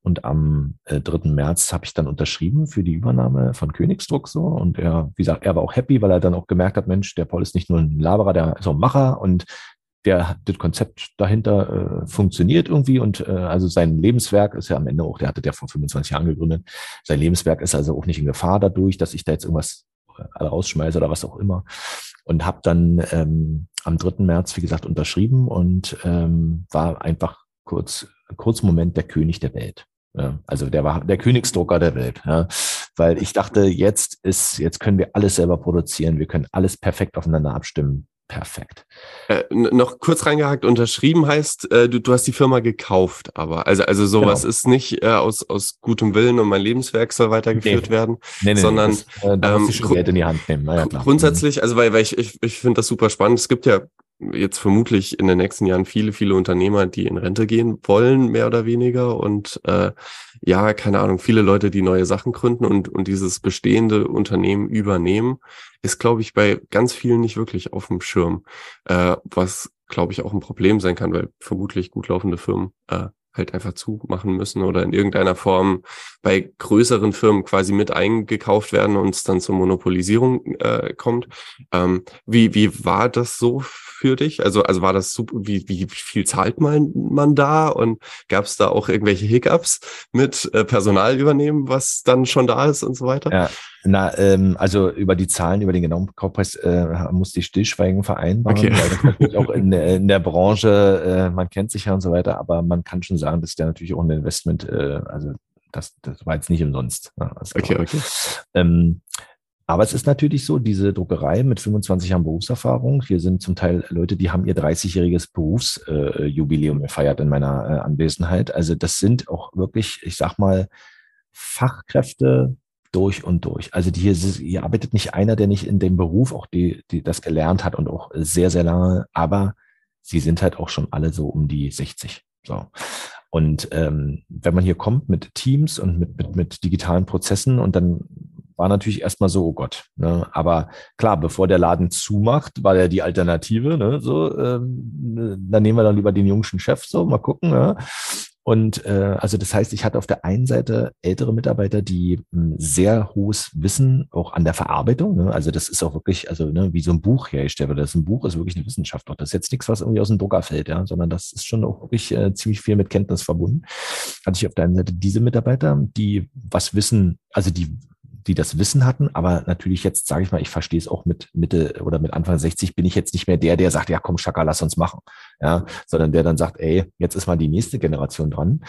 Und am äh, 3. März habe ich dann unterschrieben für die Übernahme von Königsdruck so. Und er, wie gesagt, er war auch happy, weil er dann auch gemerkt hat, Mensch, der Paul ist nicht nur ein Laberer, der ist auch ein Macher und der das Konzept dahinter äh, funktioniert irgendwie und äh, also sein Lebenswerk ist ja am Ende auch, der hatte der vor 25 Jahren gegründet, sein Lebenswerk ist also auch nicht in Gefahr dadurch, dass ich da jetzt irgendwas äh, rausschmeiße oder was auch immer und habe dann ähm, am 3. März, wie gesagt, unterschrieben und ähm, war einfach kurz, kurz Moment der König der Welt. Ja, also der war der Königsdrucker der Welt, ja, weil ich dachte, jetzt ist, jetzt können wir alles selber produzieren, wir können alles perfekt aufeinander abstimmen perfekt. Äh, noch kurz reingehakt, unterschrieben heißt, äh, du, du hast die Firma gekauft, aber also, also sowas genau. ist nicht äh, aus, aus gutem Willen und mein Lebenswerk soll weitergeführt nee. werden, nee, nee, sondern das, äh, da ähm, Geld in die Hand nehmen. Ja, grundsätzlich, also weil, weil ich, ich, ich finde das super spannend. Es gibt ja jetzt vermutlich in den nächsten Jahren viele, viele Unternehmer, die in Rente gehen wollen, mehr oder weniger. Und äh, ja, keine Ahnung, viele Leute, die neue Sachen gründen und, und dieses bestehende Unternehmen übernehmen, ist, glaube ich, bei ganz vielen nicht wirklich auf dem Schirm. Äh, was, glaube ich, auch ein Problem sein kann, weil vermutlich gut laufende Firmen äh, halt einfach zumachen müssen oder in irgendeiner Form bei größeren Firmen quasi mit eingekauft werden und es dann zur Monopolisierung äh, kommt. Ähm, wie, wie war das so für dich? Also, also war das super, wie, wie viel zahlt man, man da und gab es da auch irgendwelche Hiccups mit äh, Personal übernehmen, was dann schon da ist und so weiter? Ja, na, ähm, also über die Zahlen, über den genauen Kaufpreis äh, musste ich Stillschweigen vereinbaren, okay. weil das natürlich auch in, in der Branche, äh, man kennt sich ja und so weiter, aber man kann schon sagen, dass der natürlich auch ein Investment, äh, also das, das war jetzt nicht umsonst. Ne? okay, okay. Ähm, aber es ist natürlich so, diese Druckerei mit 25 Jahren Berufserfahrung, hier sind zum Teil Leute, die haben ihr 30-jähriges Berufsjubiläum äh, gefeiert in meiner äh, Anwesenheit. Also das sind auch wirklich, ich sag mal, Fachkräfte, durch und durch. Also die hier, hier arbeitet nicht einer, der nicht in dem Beruf auch die, die das gelernt hat und auch sehr, sehr lange, aber sie sind halt auch schon alle so um die 60. So. Und ähm, wenn man hier kommt mit Teams und mit, mit, mit digitalen Prozessen und dann war natürlich erstmal so, oh Gott. Ne? Aber klar, bevor der Laden zumacht, war ja die Alternative. Ne? So, ähm, dann nehmen wir dann lieber den jungschen Chef so, mal gucken. Ja? Und äh, also das heißt, ich hatte auf der einen Seite ältere Mitarbeiter, die ein hm, sehr hohes Wissen auch an der Verarbeitung. Ne? Also das ist auch wirklich, also ne, wie so ein Buch hergestellt wird. Das ein Buch ist wirklich eine Wissenschaft. Auch das ist jetzt nichts, was irgendwie aus dem Drucker fällt, ja, sondern das ist schon auch wirklich äh, ziemlich viel mit Kenntnis verbunden. Hatte ich auf der einen Seite diese Mitarbeiter, die was wissen, also die die das Wissen hatten, aber natürlich jetzt, sage ich mal, ich verstehe es auch mit Mitte oder mit Anfang 60 bin ich jetzt nicht mehr der, der sagt, ja komm, Schaka, lass uns machen, ja, sondern der dann sagt, ey, jetzt ist mal die nächste Generation dran.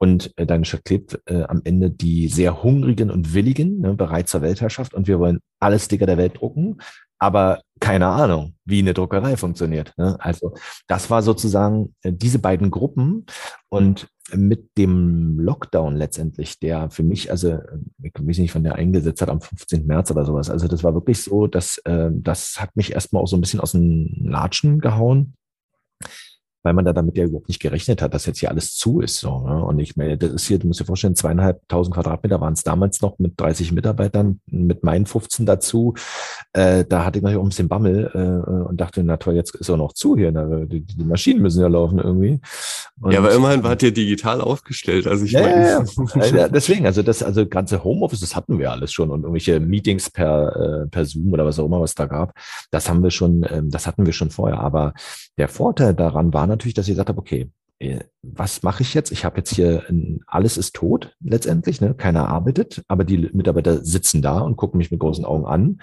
Und äh, dann klebt äh, am Ende die sehr hungrigen und willigen, ne, bereit zur Weltherrschaft und wir wollen alle Sticker der Welt drucken, aber keine Ahnung, wie eine Druckerei funktioniert. Ne? Also das war sozusagen äh, diese beiden Gruppen und mit dem Lockdown letztendlich, der für mich, also ich weiß nicht, wann der eingesetzt hat, am 15. März oder sowas. Also das war wirklich so, dass äh, das hat mich erstmal auch so ein bisschen aus den Latschen gehauen weil man da damit ja überhaupt nicht gerechnet hat, dass jetzt hier alles zu ist. So, ne? Und ich meine, das ist hier, du musst dir vorstellen, zweieinhalbtausend Quadratmeter waren es damals noch mit 30 Mitarbeitern, mit meinen 15 dazu. Äh, da hatte ich natürlich auch ein bisschen Bammel äh, und dachte, na toll, jetzt ist er noch zu hier. Na, die, die, Maschinen müssen ja laufen irgendwie. Und, ja, aber immerhin war ihr digital aufgestellt. Also ich ja, meine. Ja, ja. ja, deswegen, also das, also ganze Homeoffice, das hatten wir alles schon und irgendwelche Meetings per, äh, per Zoom oder was auch immer, was da gab, das haben wir schon, ähm, das hatten wir schon vorher. Aber der Vorteil daran war natürlich, dass ich gesagt habe, okay, äh, was mache ich jetzt? Ich habe jetzt hier, ein, alles ist tot letztendlich, ne? keiner arbeitet, aber die Mitarbeiter sitzen da und gucken mich mit großen Augen an.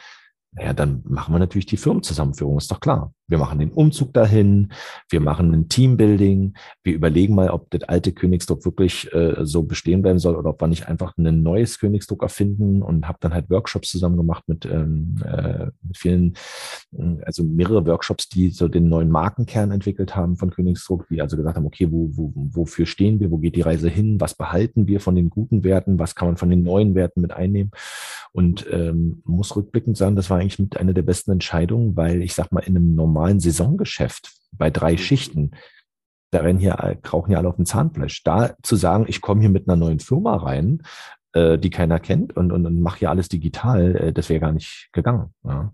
Naja, dann machen wir natürlich die Firmenzusammenführung, ist doch klar. Wir machen den Umzug dahin, wir machen ein Teambuilding, wir überlegen mal, ob das alte Königsdruck wirklich äh, so bestehen bleiben soll oder ob wir nicht einfach ein neues Königsdruck erfinden und habe dann halt Workshops zusammen gemacht mit, ähm, äh, mit vielen, äh, also mehrere Workshops, die so den neuen Markenkern entwickelt haben von Königsdruck, die also gesagt haben, okay, wo, wo, wofür stehen wir, wo geht die Reise hin, was behalten wir von den guten Werten, was kann man von den neuen Werten mit einnehmen. Und ähm, muss rückblickend sagen, das war eigentlich mit einer der besten Entscheidungen, weil ich sag mal, in einem normalen normalen Saisongeschäft bei drei mhm. Schichten, da rennen hier, krauchen ja alle auf dem Zahnfleisch. Da zu sagen, ich komme hier mit einer neuen Firma rein, äh, die keiner kennt und, und, und mache hier alles digital, äh, das wäre gar nicht gegangen. Ja.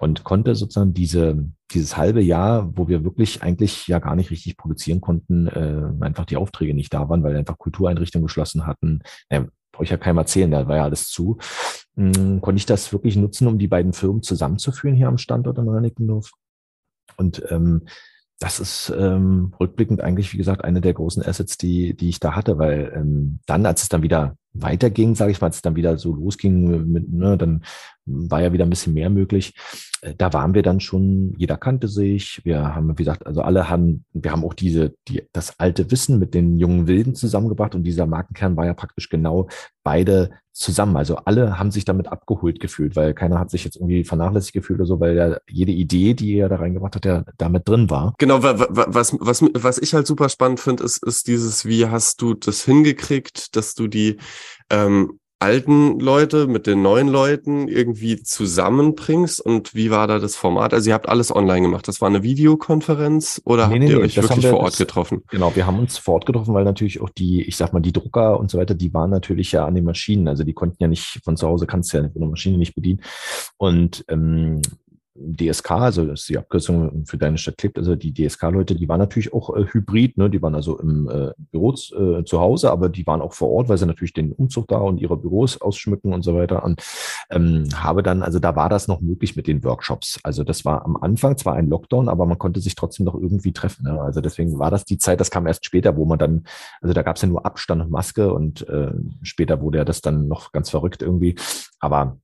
Und konnte sozusagen diese, dieses halbe Jahr, wo wir wirklich eigentlich ja gar nicht richtig produzieren konnten, äh, einfach die Aufträge nicht da waren, weil einfach Kultureinrichtungen geschlossen hatten. Äh, brauche ich ja keinem erzählen, da war ja alles zu. Hm, konnte ich das wirklich nutzen, um die beiden Firmen zusammenzuführen hier am Standort in Reinickendorf und ähm, das ist ähm, rückblickend eigentlich, wie gesagt, eine der großen Assets, die, die ich da hatte, weil ähm, dann, als es dann wieder weiterging, sage ich mal, als es dann wieder so losging, mit, ne, dann war ja wieder ein bisschen mehr möglich. Äh, da waren wir dann schon, jeder kannte sich. Wir haben, wie gesagt, also alle haben, wir haben auch diese, die, das alte Wissen mit den jungen Wilden zusammengebracht und dieser Markenkern war ja praktisch genau beide zusammen. Also alle haben sich damit abgeholt gefühlt, weil keiner hat sich jetzt irgendwie vernachlässigt gefühlt oder so, weil ja jede Idee, die er da reingebracht hat, ja damit drin war. Genau, was, was, was ich halt super spannend finde, ist, ist dieses, wie hast du das hingekriegt, dass du die ähm, alten Leute mit den neuen Leuten irgendwie zusammenbringst und wie war da das Format? Also ihr habt alles online gemacht. Das war eine Videokonferenz oder nee, habt nee, ihr nee, euch wirklich wir, vor Ort getroffen? Genau, wir haben uns vor Ort getroffen, weil natürlich auch die, ich sag mal, die Drucker und so weiter, die waren natürlich ja an den Maschinen. Also die konnten ja nicht von zu Hause kannst du ja eine Maschine nicht bedienen. Und ähm, DSK, also das ist die Abkürzung für deine Stadt klebt, also die DSK-Leute, die waren natürlich auch äh, hybrid, ne? die waren also im äh, Büro äh, zu Hause, aber die waren auch vor Ort, weil sie natürlich den Umzug da und ihre Büros ausschmücken und so weiter. Und ähm, habe dann, also da war das noch möglich mit den Workshops. Also das war am Anfang zwar ein Lockdown, aber man konnte sich trotzdem noch irgendwie treffen. Ne? Also deswegen war das die Zeit, das kam erst später, wo man dann, also da gab es ja nur Abstand und Maske und äh, später wurde ja das dann noch ganz verrückt irgendwie. Aber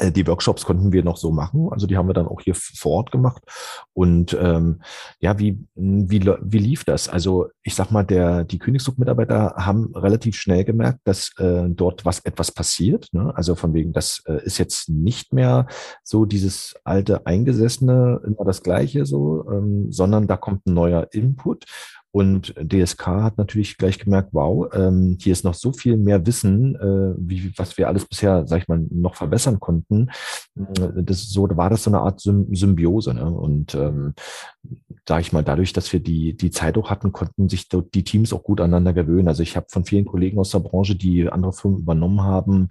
die Workshops konnten wir noch so machen, also die haben wir dann auch hier vor Ort gemacht. Und ähm, ja, wie, wie, wie lief das? Also ich sag mal, der, die Königsdruck-Mitarbeiter haben relativ schnell gemerkt, dass äh, dort was etwas passiert. Ne? Also von wegen, das äh, ist jetzt nicht mehr so dieses alte Eingesessene, immer das Gleiche so, ähm, sondern da kommt ein neuer Input. Und DSK hat natürlich gleich gemerkt, wow, ähm, hier ist noch so viel mehr Wissen, äh, wie was wir alles bisher, sag ich mal, noch verbessern konnten. Äh, das so war das so eine Art Symbiose. Ne? Und ähm, sage ich mal, dadurch, dass wir die, die Zeit auch hatten, konnten sich die Teams auch gut aneinander gewöhnen. Also ich habe von vielen Kollegen aus der Branche, die andere Firmen übernommen haben,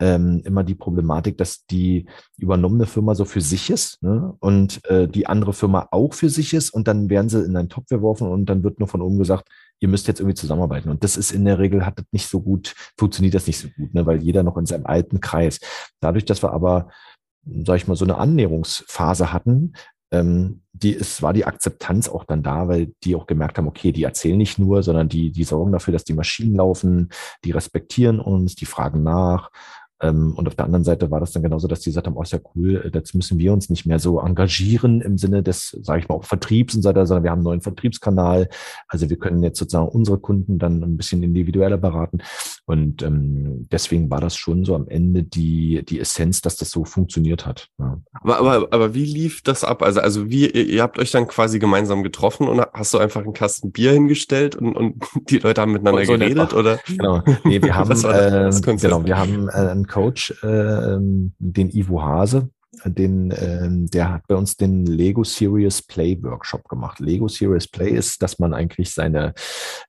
ähm, immer die Problematik, dass die übernommene Firma so für sich ist ne? und äh, die andere Firma auch für sich ist und dann werden sie in einen Topf geworfen und dann wird nur von oben gesagt, ihr müsst jetzt irgendwie zusammenarbeiten. Und das ist in der Regel, hat das nicht so gut, funktioniert das nicht so gut, ne? weil jeder noch in seinem alten Kreis. Dadurch, dass wir aber sag ich mal, so eine Annäherungsphase hatten, ähm, die, es war die Akzeptanz auch dann da, weil die auch gemerkt haben, okay, die erzählen nicht nur, sondern die, die sorgen dafür, dass die Maschinen laufen, die respektieren uns, die fragen nach und auf der anderen Seite war das dann genauso, dass die gesagt haben, oh, ist ja cool, jetzt müssen wir uns nicht mehr so engagieren im Sinne des, sage ich mal, auch Vertriebs und so weiter, sondern wir haben einen neuen Vertriebskanal. Also wir können jetzt sozusagen unsere Kunden dann ein bisschen individueller beraten. Und ähm, deswegen war das schon so am Ende die, die Essenz, dass das so funktioniert hat. Ja. Aber, aber, aber wie lief das ab? Also, also wie, ihr habt euch dann quasi gemeinsam getroffen und hast du einfach einen Kasten Bier hingestellt und, und die Leute haben miteinander so geredet? Oder? Genau. Nee, wir haben, äh, genau, wir haben äh, Coach, äh, den Ivo Hase, den, ähm, der hat bei uns den Lego Serious Play Workshop gemacht. Lego Serious Play ist, dass man eigentlich seine,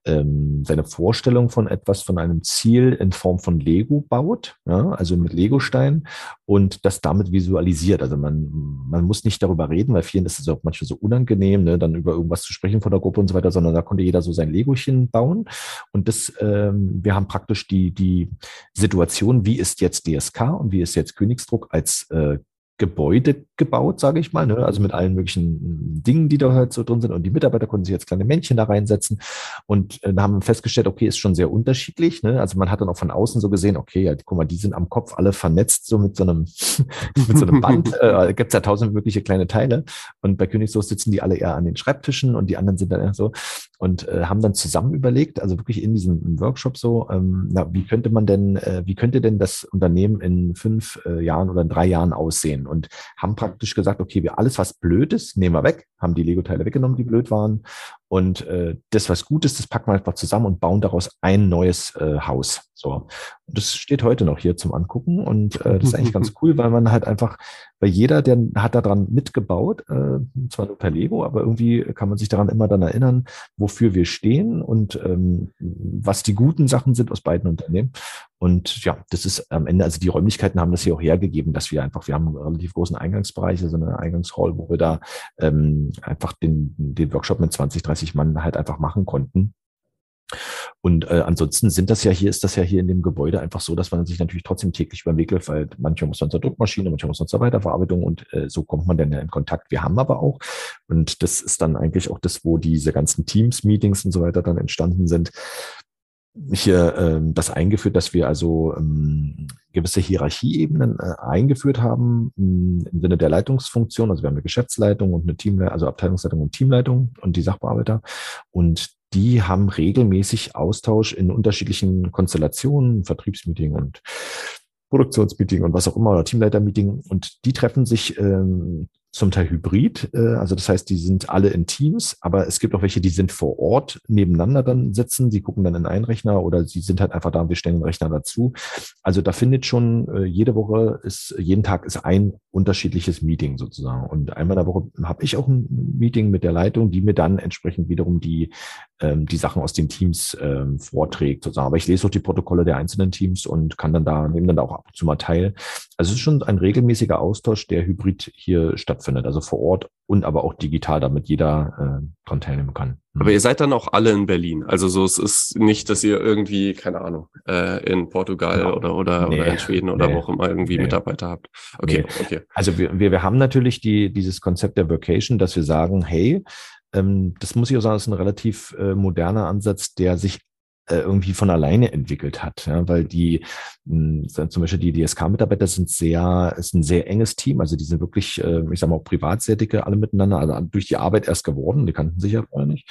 ähm, seine Vorstellung von etwas, von einem Ziel in Form von Lego baut, ja, also mit Lego-Steinen und das damit visualisiert. Also man, man muss nicht darüber reden, weil vielen ist es auch manchmal so unangenehm, ne, dann über irgendwas zu sprechen von der Gruppe und so weiter, sondern da konnte jeder so sein Legochen bauen. Und das, ähm, wir haben praktisch die, die Situation, wie ist jetzt DSK und wie ist jetzt Königsdruck als äh, Gebäude gebaut, sage ich mal, ne? also mit allen möglichen Dingen, die da halt so drin sind. Und die Mitarbeiter konnten sich jetzt kleine Männchen da reinsetzen und äh, haben festgestellt, okay, ist schon sehr unterschiedlich. Ne? Also man hat dann auch von außen so gesehen, okay, ja, guck mal, die sind am Kopf alle vernetzt, so mit so einem, mit so einem Band. äh, Gibt es ja tausend mögliche kleine Teile. Und bei Königslos sitzen die alle eher an den Schreibtischen und die anderen sind dann eher so und äh, haben dann zusammen überlegt, also wirklich in diesem Workshop so, ähm, na, wie könnte man denn, äh, wie könnte denn das Unternehmen in fünf äh, Jahren oder in drei Jahren aussehen? Und haben praktisch gesagt, okay, wir alles, was blöd ist, nehmen wir weg, haben die Lego-Teile weggenommen, die blöd waren. Und äh, das, was gut ist, das packen wir einfach zusammen und bauen daraus ein neues äh, Haus. So. Und das steht heute noch hier zum Angucken. Und äh, das ist eigentlich ganz cool, weil man halt einfach, weil jeder, der hat daran mitgebaut, äh, zwar nur per Lego, aber irgendwie kann man sich daran immer dann erinnern, wofür wir stehen und ähm, was die guten Sachen sind aus beiden Unternehmen. Und ja, das ist am Ende, also die Räumlichkeiten haben das hier auch hergegeben, dass wir einfach, wir haben einen relativ großen Eingangsbereich, also eine Eingangshall, wo wir da ähm, einfach den, den Workshop mit 20, 30 Mann halt einfach machen konnten. Und äh, ansonsten sind das ja hier, ist das ja hier in dem Gebäude einfach so, dass man sich natürlich trotzdem täglich über den Weg läuft, weil manchmal muss man zur Druckmaschine, manchmal muss man zur Weiterverarbeitung und äh, so kommt man dann in Kontakt. Wir haben aber auch, und das ist dann eigentlich auch das, wo diese ganzen Teams-Meetings und so weiter dann entstanden sind, hier ähm, das eingeführt, dass wir also ähm, gewisse Hierarchieebenen äh, eingeführt haben ähm, im Sinne der Leitungsfunktion. Also wir haben eine Geschäftsleitung und eine Teamleitung, also Abteilungsleitung und Teamleitung und die Sachbearbeiter. Und die haben regelmäßig Austausch in unterschiedlichen Konstellationen, Vertriebsmeeting und Produktionsmeeting und was auch immer, oder Teamleitermeeting. Und die treffen sich ähm, zum Teil hybrid. Äh, also das heißt, die sind alle in Teams, aber es gibt auch welche, die sind vor Ort nebeneinander dann sitzen. Die gucken dann in einen Rechner oder sie sind halt einfach da und wir stellen den Rechner dazu. Also da findet schon äh, jede Woche ist, jeden Tag ist ein unterschiedliches Meeting sozusagen. Und einmal in der Woche habe ich auch ein Meeting mit der Leitung, die mir dann entsprechend wiederum die, ähm, die Sachen aus den Teams ähm, vorträgt sozusagen. Aber ich lese auch die Protokolle der einzelnen Teams und kann dann da, nehme dann da auch ab und zu mal teil. Also es ist schon ein regelmäßiger Austausch, der hybrid hier stattfindet also vor Ort und aber auch digital, damit jeder äh, dran teilnehmen kann. Mhm. Aber ihr seid dann auch alle in Berlin. Also so, es ist nicht, dass ihr irgendwie, keine Ahnung, äh, in Portugal genau. oder oder, nee, oder in Schweden oder nee, wo auch immer irgendwie nee. Mitarbeiter habt. Okay, okay. Also wir, wir, wir haben natürlich die, dieses Konzept der Vacation, dass wir sagen, hey, ähm, das muss ich auch sagen, ist ein relativ äh, moderner Ansatz, der sich äh, irgendwie von alleine entwickelt hat, ja, weil die hm, zum Beispiel die DSK-Mitarbeiter sind sehr, ist ein sehr enges Team, also die sind wirklich, äh, ich sag mal, auch privat sehr dicke alle miteinander, also durch die Arbeit erst geworden, die kannten sich ja vorher nicht.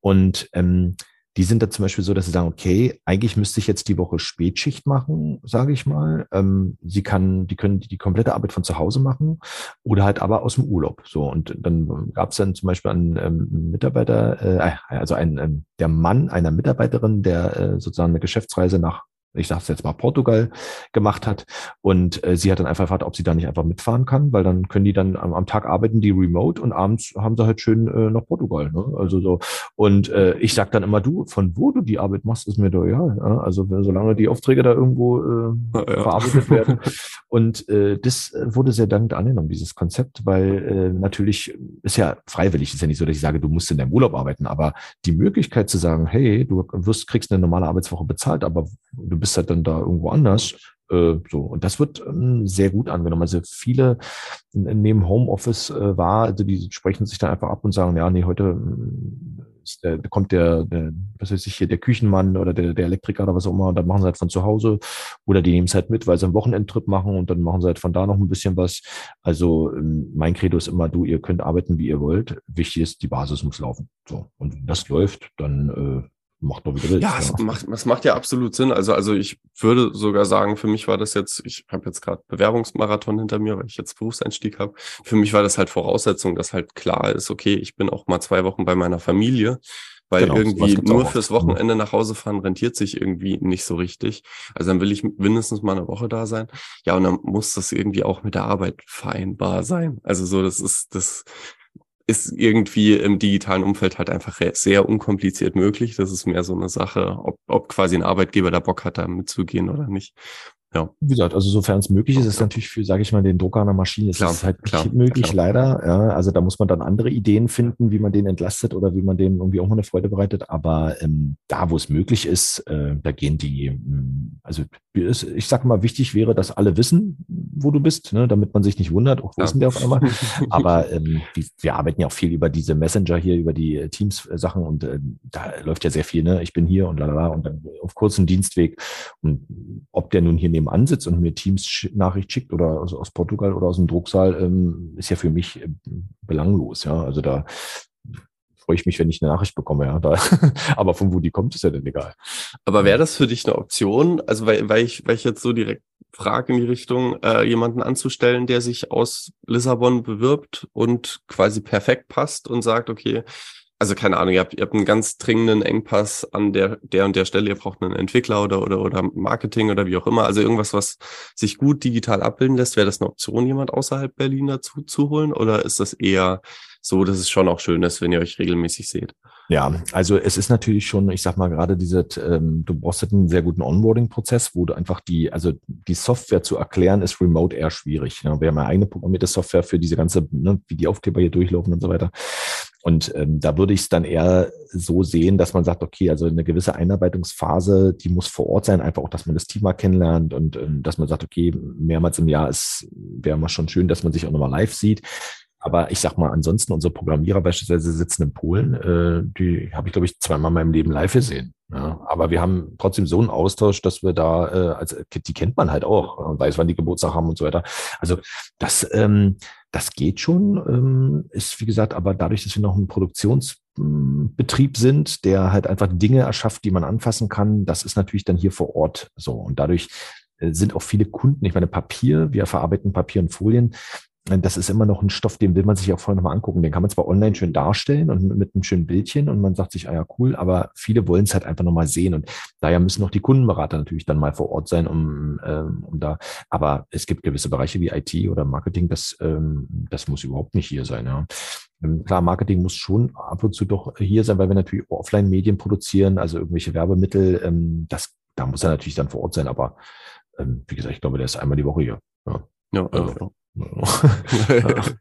Und ähm, die sind da zum Beispiel so, dass sie sagen, okay, eigentlich müsste ich jetzt die Woche Spätschicht machen, sage ich mal. Ähm, sie kann, die können die, komplette Arbeit von zu Hause machen oder halt aber aus dem Urlaub. So und dann gab es dann zum Beispiel einen ähm, Mitarbeiter, äh, also ein ähm, der Mann einer Mitarbeiterin, der äh, sozusagen eine Geschäftsreise nach ich sage es jetzt mal Portugal gemacht hat. Und äh, sie hat dann einfach gefragt, ob sie da nicht einfach mitfahren kann, weil dann können die dann am, am Tag arbeiten, die remote und abends haben sie halt schön äh, nach Portugal. Ne? Also so. Und äh, ich sag dann immer, du, von wo du die Arbeit machst, ist mir doch egal. Ja? Also solange die Aufträge da irgendwo äh, ja. verarbeitet werden. Und äh, das wurde sehr dankend angenommen, dieses Konzept, weil äh, natürlich ist ja freiwillig, ist ja nicht so, dass ich sage, du musst in deinem Urlaub arbeiten, aber die Möglichkeit zu sagen, hey, du wirst, kriegst eine normale Arbeitswoche bezahlt, aber du bist halt dann da irgendwo anders. Äh, so, und das wird ähm, sehr gut angenommen. Also viele nehmen Homeoffice äh, wahr, also die sprechen sich dann einfach ab und sagen, ja, nee, heute äh, kommt der, der, was weiß ich hier, der Küchenmann oder der, der Elektriker oder was auch immer, und dann machen sie halt von zu Hause oder die nehmen es halt mit, weil sie einen Wochenendtrip machen und dann machen sie halt von da noch ein bisschen was. Also ähm, mein Credo ist immer, du, ihr könnt arbeiten, wie ihr wollt. Wichtig ist, die Basis muss laufen. So. Und wenn das läuft, dann äh, macht doch wieder Welt. Ja, es macht, es macht ja absolut Sinn. Also, also ich würde sogar sagen, für mich war das jetzt, ich habe jetzt gerade Bewerbungsmarathon hinter mir, weil ich jetzt Berufseinstieg habe. Für mich war das halt Voraussetzung, dass halt klar ist, okay, ich bin auch mal zwei Wochen bei meiner Familie. Weil genau, irgendwie nur fürs Wochenende nach Hause fahren rentiert sich irgendwie nicht so richtig. Also dann will ich mindestens mal eine Woche da sein. Ja, und dann muss das irgendwie auch mit der Arbeit vereinbar sein. Also so, das ist, das ist irgendwie im digitalen Umfeld halt einfach sehr unkompliziert möglich. Das ist mehr so eine Sache, ob, ob quasi ein Arbeitgeber da Bock hat, da mitzugehen oder nicht. Ja. Wie gesagt, also sofern es möglich ist, ist ja. natürlich für, sage ich mal, den Drucker einer Maschine ist es halt klar, nicht möglich, klar. leider. Ja, also da muss man dann andere Ideen finden, wie man den entlastet oder wie man dem irgendwie auch mal eine Freude bereitet. Aber ähm, da, wo es möglich ist, äh, da gehen die, ähm, also ich sage mal, wichtig wäre, dass alle wissen, wo du bist, ne, damit man sich nicht wundert, auch wo ja. ist der auf einmal. Aber ähm, wir, wir arbeiten ja auch viel über diese Messenger hier, über die äh, Teams-Sachen und äh, da läuft ja sehr viel, ne? Ich bin hier und lalala und dann auf kurzem Dienstweg. Und ob der nun hier nebenan sitzt und mir Teams-Nachricht schickt oder also aus Portugal oder aus dem Drucksaal, ähm, ist ja für mich äh, belanglos. Ja, also da freue ich mich, wenn ich eine Nachricht bekomme. Ja, da, aber von wo die kommt, ist ja dann egal. Aber wäre das für dich eine Option? Also weil, weil ich, weil ich jetzt so direkt frage in die Richtung, äh, jemanden anzustellen, der sich aus Lissabon bewirbt und quasi perfekt passt und sagt, okay, also keine Ahnung, ihr habt, ihr habt einen ganz dringenden Engpass an der, der und der Stelle, ihr braucht einen Entwickler oder, oder, oder Marketing oder wie auch immer. Also irgendwas, was sich gut digital abbilden lässt. Wäre das eine Option, jemand außerhalb Berlin dazu zu holen? Oder ist das eher so, dass es schon auch schön ist, wenn ihr euch regelmäßig seht? Ja, also es ist natürlich schon, ich sag mal gerade diese, ähm, du brauchst einen sehr guten Onboarding-Prozess, wo du einfach die, also die Software zu erklären, ist remote eher schwierig. Ja, wir haben eine eigene programmierte Software für diese ganze, ne, wie die Aufkleber hier durchlaufen und so weiter. Und ähm, da würde ich es dann eher so sehen, dass man sagt, okay, also eine gewisse Einarbeitungsphase, die muss vor Ort sein, einfach auch, dass man das mal kennenlernt und ähm, dass man sagt, okay, mehrmals im Jahr ist, wäre mal schon schön, dass man sich auch nochmal live sieht. Aber ich sag mal, ansonsten unsere Programmierer beispielsweise sitzen in Polen, äh, die habe ich, glaube ich, zweimal in meinem Leben live gesehen. Ja, aber wir haben trotzdem so einen Austausch, dass wir da, äh, also die kennt man halt auch und weiß, wann die Geburtstag haben und so weiter. Also das, ähm, das geht schon, ähm, ist wie gesagt, aber dadurch, dass wir noch ein Produktionsbetrieb sind, der halt einfach Dinge erschafft, die man anfassen kann, das ist natürlich dann hier vor Ort so. Und dadurch äh, sind auch viele Kunden, ich meine Papier, wir verarbeiten Papier und Folien, das ist immer noch ein Stoff, den will man sich auch vorher nochmal angucken. Den kann man zwar online schön darstellen und mit einem schönen Bildchen und man sagt sich, ah ja, cool, aber viele wollen es halt einfach nochmal sehen. Und daher müssen auch die Kundenberater natürlich dann mal vor Ort sein, um, ähm, um da, aber es gibt gewisse Bereiche wie IT oder Marketing, das, ähm, das muss überhaupt nicht hier sein. Ja. Ähm, klar, Marketing muss schon ab und zu doch hier sein, weil wir natürlich Offline-Medien produzieren, also irgendwelche Werbemittel, ähm, das, da muss er natürlich dann vor Ort sein, aber ähm, wie gesagt, ich glaube, der ist einmal die Woche hier. Ja, ja, also.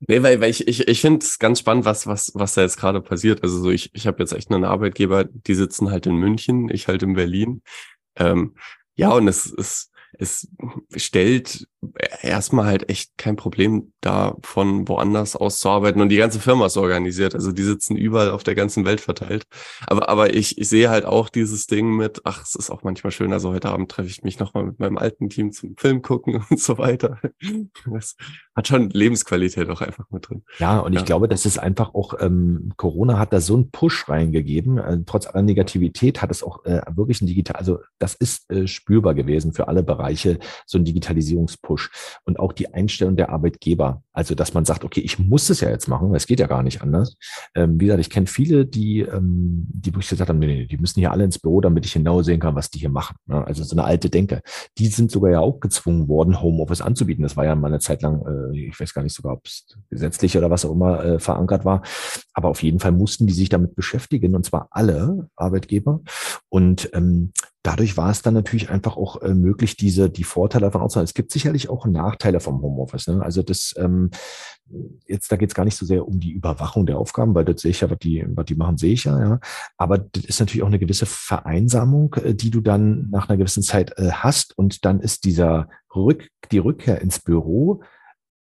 nee, weil, weil ich, ich, ich finde es ganz spannend, was, was, was da jetzt gerade passiert. Also so, ich, ich habe jetzt echt einen Arbeitgeber, die sitzen halt in München, ich halt in Berlin. Ähm, ja, und es ist, es stellt erstmal halt echt kein Problem da, von woanders aus zu arbeiten. Und die ganze Firma ist organisiert. Also die sitzen überall auf der ganzen Welt verteilt. Aber, aber ich, ich sehe halt auch dieses Ding mit, ach, es ist auch manchmal schön. Also heute Abend treffe ich mich nochmal mit meinem alten Team zum Film gucken und so weiter. Das hat schon Lebensqualität auch einfach mit drin. Ja, und ja. ich glaube, das ist einfach auch, ähm, Corona hat da so einen Push reingegeben. Äh, trotz aller Negativität hat es auch äh, wirklich ein digital, also das ist äh, spürbar gewesen für alle Bereiche, so ein Digitalisierungspunkt Push. Und auch die Einstellung der Arbeitgeber. Also, dass man sagt, okay, ich muss es ja jetzt machen, es geht ja gar nicht anders. Ähm, wie gesagt, ich kenne viele, die, ähm, die wirklich gesagt haben, nee, nee, die müssen hier alle ins Büro, damit ich genau sehen kann, was die hier machen. Ne? Also so eine alte Denke. Die sind sogar ja auch gezwungen worden, Homeoffice anzubieten. Das war ja mal eine Zeit lang, äh, ich weiß gar nicht sogar, ob es gesetzlich oder was auch immer äh, verankert war. Aber auf jeden Fall mussten die sich damit beschäftigen, und zwar alle Arbeitgeber. Und ähm, dadurch war es dann natürlich einfach auch äh, möglich, diese die Vorteile davon auszuhalten. Es gibt sicherlich auch Nachteile vom Homeoffice. Ne? Also das ähm, jetzt da geht es gar nicht so sehr um die Überwachung der Aufgaben, weil das sehe ich ja, was die, was die machen, sehe ich ja, ja. Aber das ist natürlich auch eine gewisse Vereinsamung, äh, die du dann nach einer gewissen Zeit äh, hast. Und dann ist dieser Rück, die Rückkehr ins Büro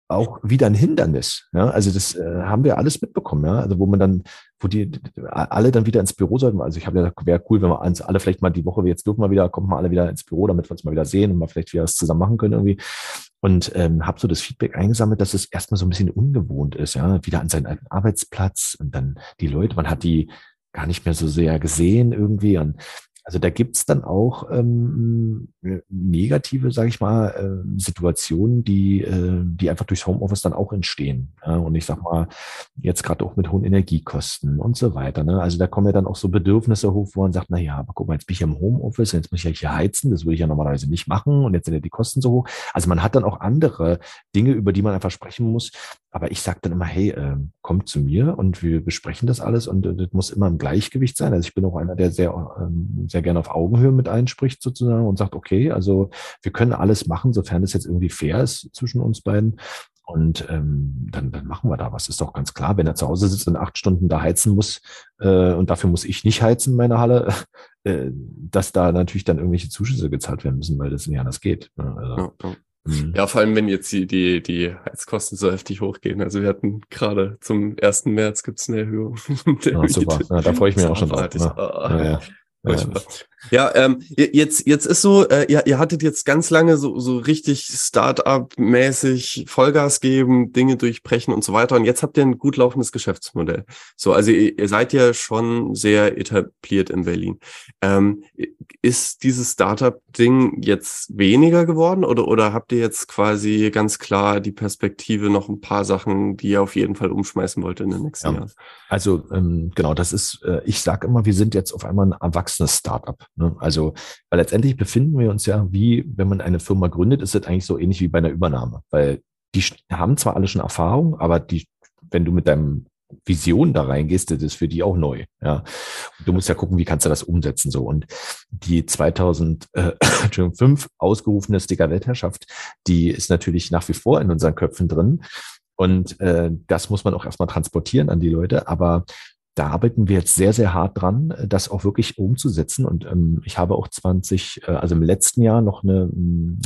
auch wieder ein Hindernis. Ja? Also das äh, haben wir alles mitbekommen, ja. Also wo man dann, wo die alle dann wieder ins Büro sollten. Also ich habe ja wäre cool, wenn wir uns alle vielleicht mal die Woche, jetzt dürfen wir wieder, kommen wir alle wieder ins Büro, damit wir uns mal wieder sehen und mal vielleicht wieder was zusammen machen können irgendwie. Und ähm, habe so das Feedback eingesammelt, dass es erstmal so ein bisschen ungewohnt ist, ja, wieder an seinen alten Arbeitsplatz und dann die Leute, man hat die gar nicht mehr so sehr gesehen irgendwie und also da gibt's dann auch ähm, negative, sage ich mal, äh, Situationen, die, äh, die einfach durchs Homeoffice dann auch entstehen. Ja? Und ich sag mal, jetzt gerade auch mit hohen Energiekosten und so weiter. Ne? Also da kommen ja dann auch so Bedürfnisse hoch, wo man sagt, na ja, aber guck mal, jetzt bin ich im Homeoffice, jetzt muss ich ja hier heizen, das würde ich ja normalerweise nicht machen und jetzt sind ja die Kosten so hoch. Also man hat dann auch andere Dinge, über die man einfach sprechen muss, aber ich sage dann immer, hey, äh, kommt zu mir und wir besprechen das alles und äh, das muss immer im Gleichgewicht sein. Also ich bin auch einer, der sehr, ähm, sehr gerne auf Augenhöhe mit einspricht sozusagen und sagt, okay, also wir können alles machen, sofern es jetzt irgendwie fair ist zwischen uns beiden. Und ähm, dann, dann machen wir da was. Ist doch ganz klar, wenn er zu Hause sitzt und acht Stunden da heizen muss äh, und dafür muss ich nicht heizen in meiner Halle, äh, dass da natürlich dann irgendwelche Zuschüsse gezahlt werden müssen, weil das nicht anders geht. Ne? Also, ja, ja. Mhm. Ja, vor allem, wenn jetzt die, die, die Heizkosten so heftig hochgehen. Also wir hatten gerade zum 1. März gibt's eine Erhöhung. Ah, super. Ja, da freue ich mich auch schon drauf. Ne? Ja, ja. Ja, ähm, jetzt, jetzt ist so, äh, ihr, ihr hattet jetzt ganz lange so, so richtig Start-up-mäßig Vollgas geben, Dinge durchbrechen und so weiter. Und jetzt habt ihr ein gut laufendes Geschäftsmodell. So, also ihr, ihr seid ja schon sehr etabliert in Berlin. Ähm, ist dieses Startup-Ding jetzt weniger geworden oder, oder habt ihr jetzt quasi ganz klar die Perspektive noch ein paar Sachen, die ihr auf jeden Fall umschmeißen wollt in den nächsten ja. Jahren? Also ähm, genau, das ist, äh, ich sage immer, wir sind jetzt auf einmal ein erwachsenes Startup. Ne? Also, weil letztendlich befinden wir uns ja, wie wenn man eine Firma gründet, ist es eigentlich so ähnlich wie bei einer Übernahme. Weil die haben zwar alle schon Erfahrung, aber die, wenn du mit deinem Vision da reingehst, das ist für die auch neu. Ja, du musst ja gucken, wie kannst du das umsetzen so. Und die 2005 ausgerufene Sticker-Weltherrschaft, die ist natürlich nach wie vor in unseren Köpfen drin. Und äh, das muss man auch erstmal transportieren an die Leute. Aber da arbeiten wir jetzt sehr, sehr hart dran, das auch wirklich umzusetzen. Und ähm, ich habe auch 20, äh, also im letzten Jahr noch eine,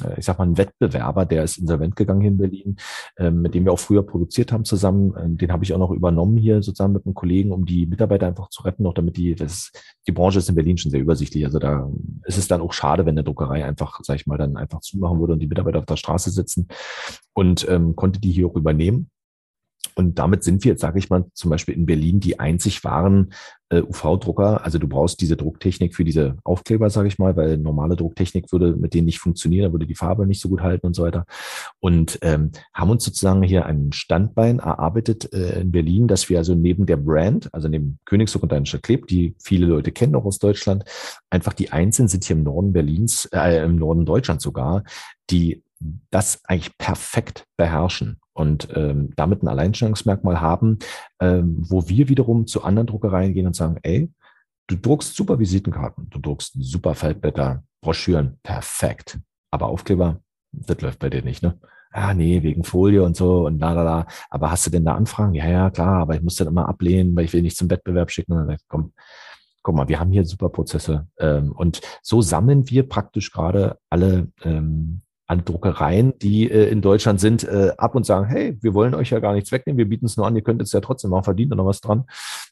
äh, ich sag mal, einen Wettbewerber, der ist insolvent gegangen hier in Berlin, äh, mit dem wir auch früher produziert haben zusammen. Äh, den habe ich auch noch übernommen hier sozusagen mit einem Kollegen, um die Mitarbeiter einfach zu retten, auch damit die, das, die Branche ist in Berlin schon sehr übersichtlich. Also da ist es dann auch schade, wenn eine Druckerei einfach, sag ich mal, dann einfach zumachen würde und die Mitarbeiter auf der Straße sitzen und ähm, konnte die hier auch übernehmen. Und damit sind wir jetzt, sage ich mal, zum Beispiel in Berlin die einzig wahren äh, UV-Drucker. Also du brauchst diese Drucktechnik für diese Aufkleber, sage ich mal, weil normale Drucktechnik würde mit denen nicht funktionieren, da würde die Farbe nicht so gut halten und so weiter. Und ähm, haben uns sozusagen hier ein Standbein erarbeitet äh, in Berlin, dass wir also neben der Brand, also neben Königsdruck und Deinischer Kleb, die viele Leute kennen auch aus Deutschland, einfach die einzelnen sind hier im Norden Berlins, äh, im Norden Deutschlands sogar, die das eigentlich perfekt beherrschen und ähm, damit ein Alleinstellungsmerkmal haben, ähm, wo wir wiederum zu anderen Druckereien gehen und sagen, ey, du druckst super Visitenkarten, du druckst super Feldblätter, Broschüren, perfekt. Aber Aufkleber, das läuft bei dir nicht, ne? Ah, nee, wegen Folie und so und la la la. Aber hast du denn da Anfragen? Ja, ja, klar, aber ich muss dann immer ablehnen, weil ich will nicht zum Wettbewerb schicken. Und dann komm, guck mal, wir haben hier super Prozesse. Ähm, und so sammeln wir praktisch gerade alle ähm, an Druckereien, die äh, in Deutschland sind, äh, ab und sagen, hey, wir wollen euch ja gar nichts wegnehmen, wir bieten es nur an, ihr könnt es ja trotzdem auch verdienen oder was dran,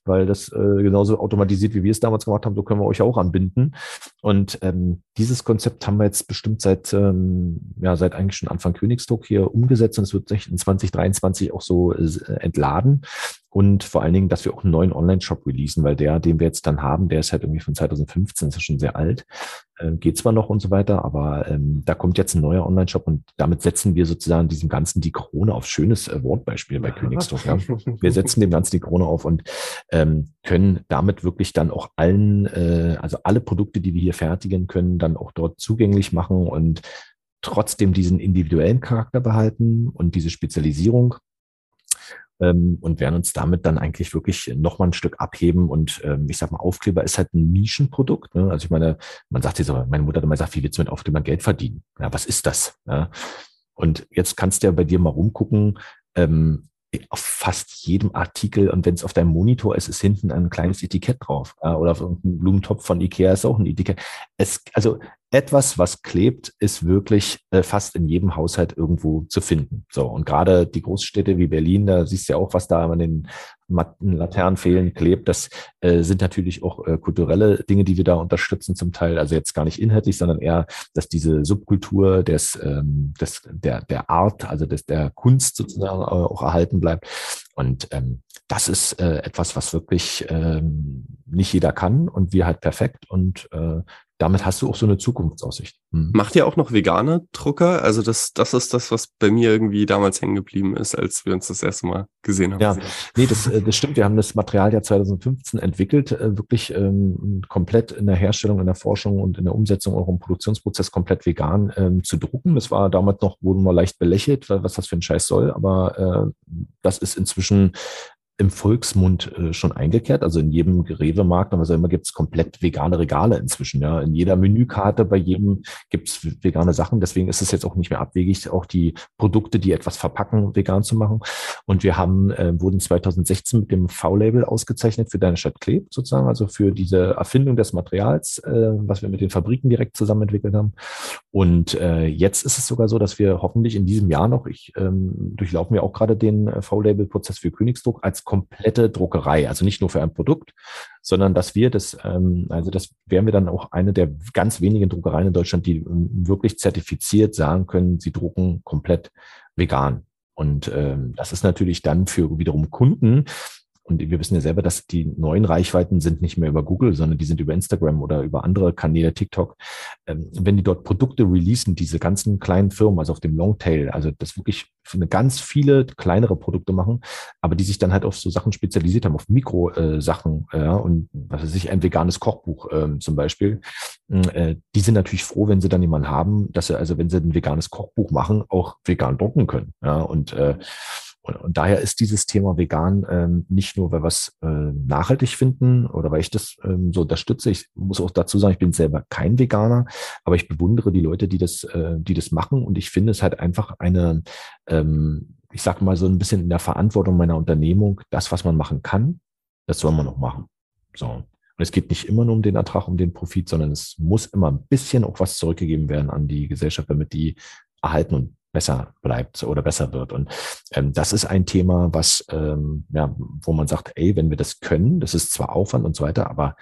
weil das äh, genauso automatisiert, wie wir es damals gemacht haben, so können wir euch auch anbinden. Und ähm, dieses Konzept haben wir jetzt bestimmt seit, ähm, ja, seit eigentlich schon Anfang Königsdruck hier umgesetzt und es wird sich in 2023 auch so äh, entladen. Und vor allen Dingen, dass wir auch einen neuen Online-Shop releasen, weil der, den wir jetzt dann haben, der ist halt irgendwie von 2015, ist ja schon sehr alt, äh, geht zwar noch und so weiter, aber ähm, da kommt jetzt ein neuer Online-Shop und damit setzen wir sozusagen diesem Ganzen die Krone auf. Schönes äh, Wortbeispiel bei Königsdruck. Ja. Wir setzen dem Ganzen die Krone auf und ähm, können damit wirklich dann auch allen, äh, also alle Produkte, die wir hier fertigen, können dann auch dort zugänglich machen und trotzdem diesen individuellen Charakter behalten und diese Spezialisierung ähm, und werden uns damit dann eigentlich wirklich noch mal ein Stück abheben. Und ähm, ich sag mal, Aufkleber ist halt ein Nischenprodukt. Ne? Also ich meine, man sagt so, meine Mutter hat immer gesagt, wie willst du mit Aufklebern Geld verdienen? Ja, was ist das? Ja? Und jetzt kannst du ja bei dir mal rumgucken, ähm, auf fast jedem Artikel und wenn es auf deinem Monitor ist, ist hinten ein kleines Etikett drauf. Oder auf irgendeinem Blumentopf von Ikea ist auch ein Etikett. Es, also etwas, was klebt, ist wirklich äh, fast in jedem Haushalt irgendwo zu finden. So, und gerade die Großstädte wie Berlin, da siehst du ja auch, was da an den Laternen fehlen, klebt. Das äh, sind natürlich auch äh, kulturelle Dinge, die wir da unterstützen zum Teil. Also jetzt gar nicht inhaltlich, sondern eher, dass diese Subkultur des, ähm, des, der, der Art, also des, der Kunst sozusagen auch erhalten bleibt. Und ähm, das ist äh, etwas, was wirklich ähm, nicht jeder kann und wir halt perfekt. Und äh, damit hast du auch so eine Zukunftsaussicht. Mhm. Macht ihr auch noch vegane Drucker? Also das, das ist das, was bei mir irgendwie damals hängen geblieben ist, als wir uns das erste Mal gesehen haben. Ja, nee, das, äh, das stimmt. Wir haben das Material ja 2015 entwickelt, äh, wirklich ähm, komplett in der Herstellung, in der Forschung und in der Umsetzung auch im Produktionsprozess komplett vegan ähm, zu drucken. Das war damals noch, wurden wir leicht belächelt, was das für ein Scheiß soll, aber äh, das ist inzwischen im Volksmund äh, schon eingekehrt. Also in jedem Rewe-Markt, aber immer gibt es komplett vegane Regale inzwischen. Ja, in jeder Menükarte bei jedem gibt es vegane Sachen. Deswegen ist es jetzt auch nicht mehr abwegig, auch die Produkte, die etwas verpacken, vegan zu machen. Und wir haben äh, wurden 2016 mit dem V-Label ausgezeichnet für Deine Stadt Kleb sozusagen, also für diese Erfindung des Materials, äh, was wir mit den Fabriken direkt zusammen entwickelt haben. Und äh, jetzt ist es sogar so, dass wir hoffentlich in diesem Jahr noch, ich ähm, durchlaufen wir auch gerade den äh, V-Label-Prozess für Königsdruck als komplette Druckerei, also nicht nur für ein Produkt, sondern dass wir das, ähm, also das wären wir dann auch eine der ganz wenigen Druckereien in Deutschland, die ähm, wirklich zertifiziert sagen können, sie drucken komplett vegan. Und ähm, das ist natürlich dann für wiederum Kunden und wir wissen ja selber, dass die neuen Reichweiten sind nicht mehr über Google, sondern die sind über Instagram oder über andere Kanäle, TikTok. Ähm, wenn die dort Produkte releasen, diese ganzen kleinen Firmen, also auf dem Longtail, also das wirklich ganz viele kleinere Produkte machen, aber die sich dann halt auf so Sachen spezialisiert haben, auf Mikro-Sachen, äh, ja, und was weiß ich, ein veganes Kochbuch äh, zum Beispiel, äh, die sind natürlich froh, wenn sie dann jemanden haben, dass sie, also wenn sie ein veganes Kochbuch machen, auch vegan drucken können. Ja, und äh, und, und daher ist dieses Thema vegan ähm, nicht nur, weil wir es äh, nachhaltig finden oder weil ich das ähm, so unterstütze. Ich muss auch dazu sagen, ich bin selber kein Veganer, aber ich bewundere die Leute, die das, äh, die das machen. Und ich finde es halt einfach eine, ähm, ich sage mal so ein bisschen in der Verantwortung meiner Unternehmung, das, was man machen kann, das soll man noch machen. So. Und es geht nicht immer nur um den Ertrag, um den Profit, sondern es muss immer ein bisschen auch was zurückgegeben werden an die Gesellschaft, damit die erhalten und besser bleibt oder besser wird. Und ähm, das ist ein Thema, was, ähm, ja, wo man sagt, ey, wenn wir das können, das ist zwar Aufwand und so weiter, aber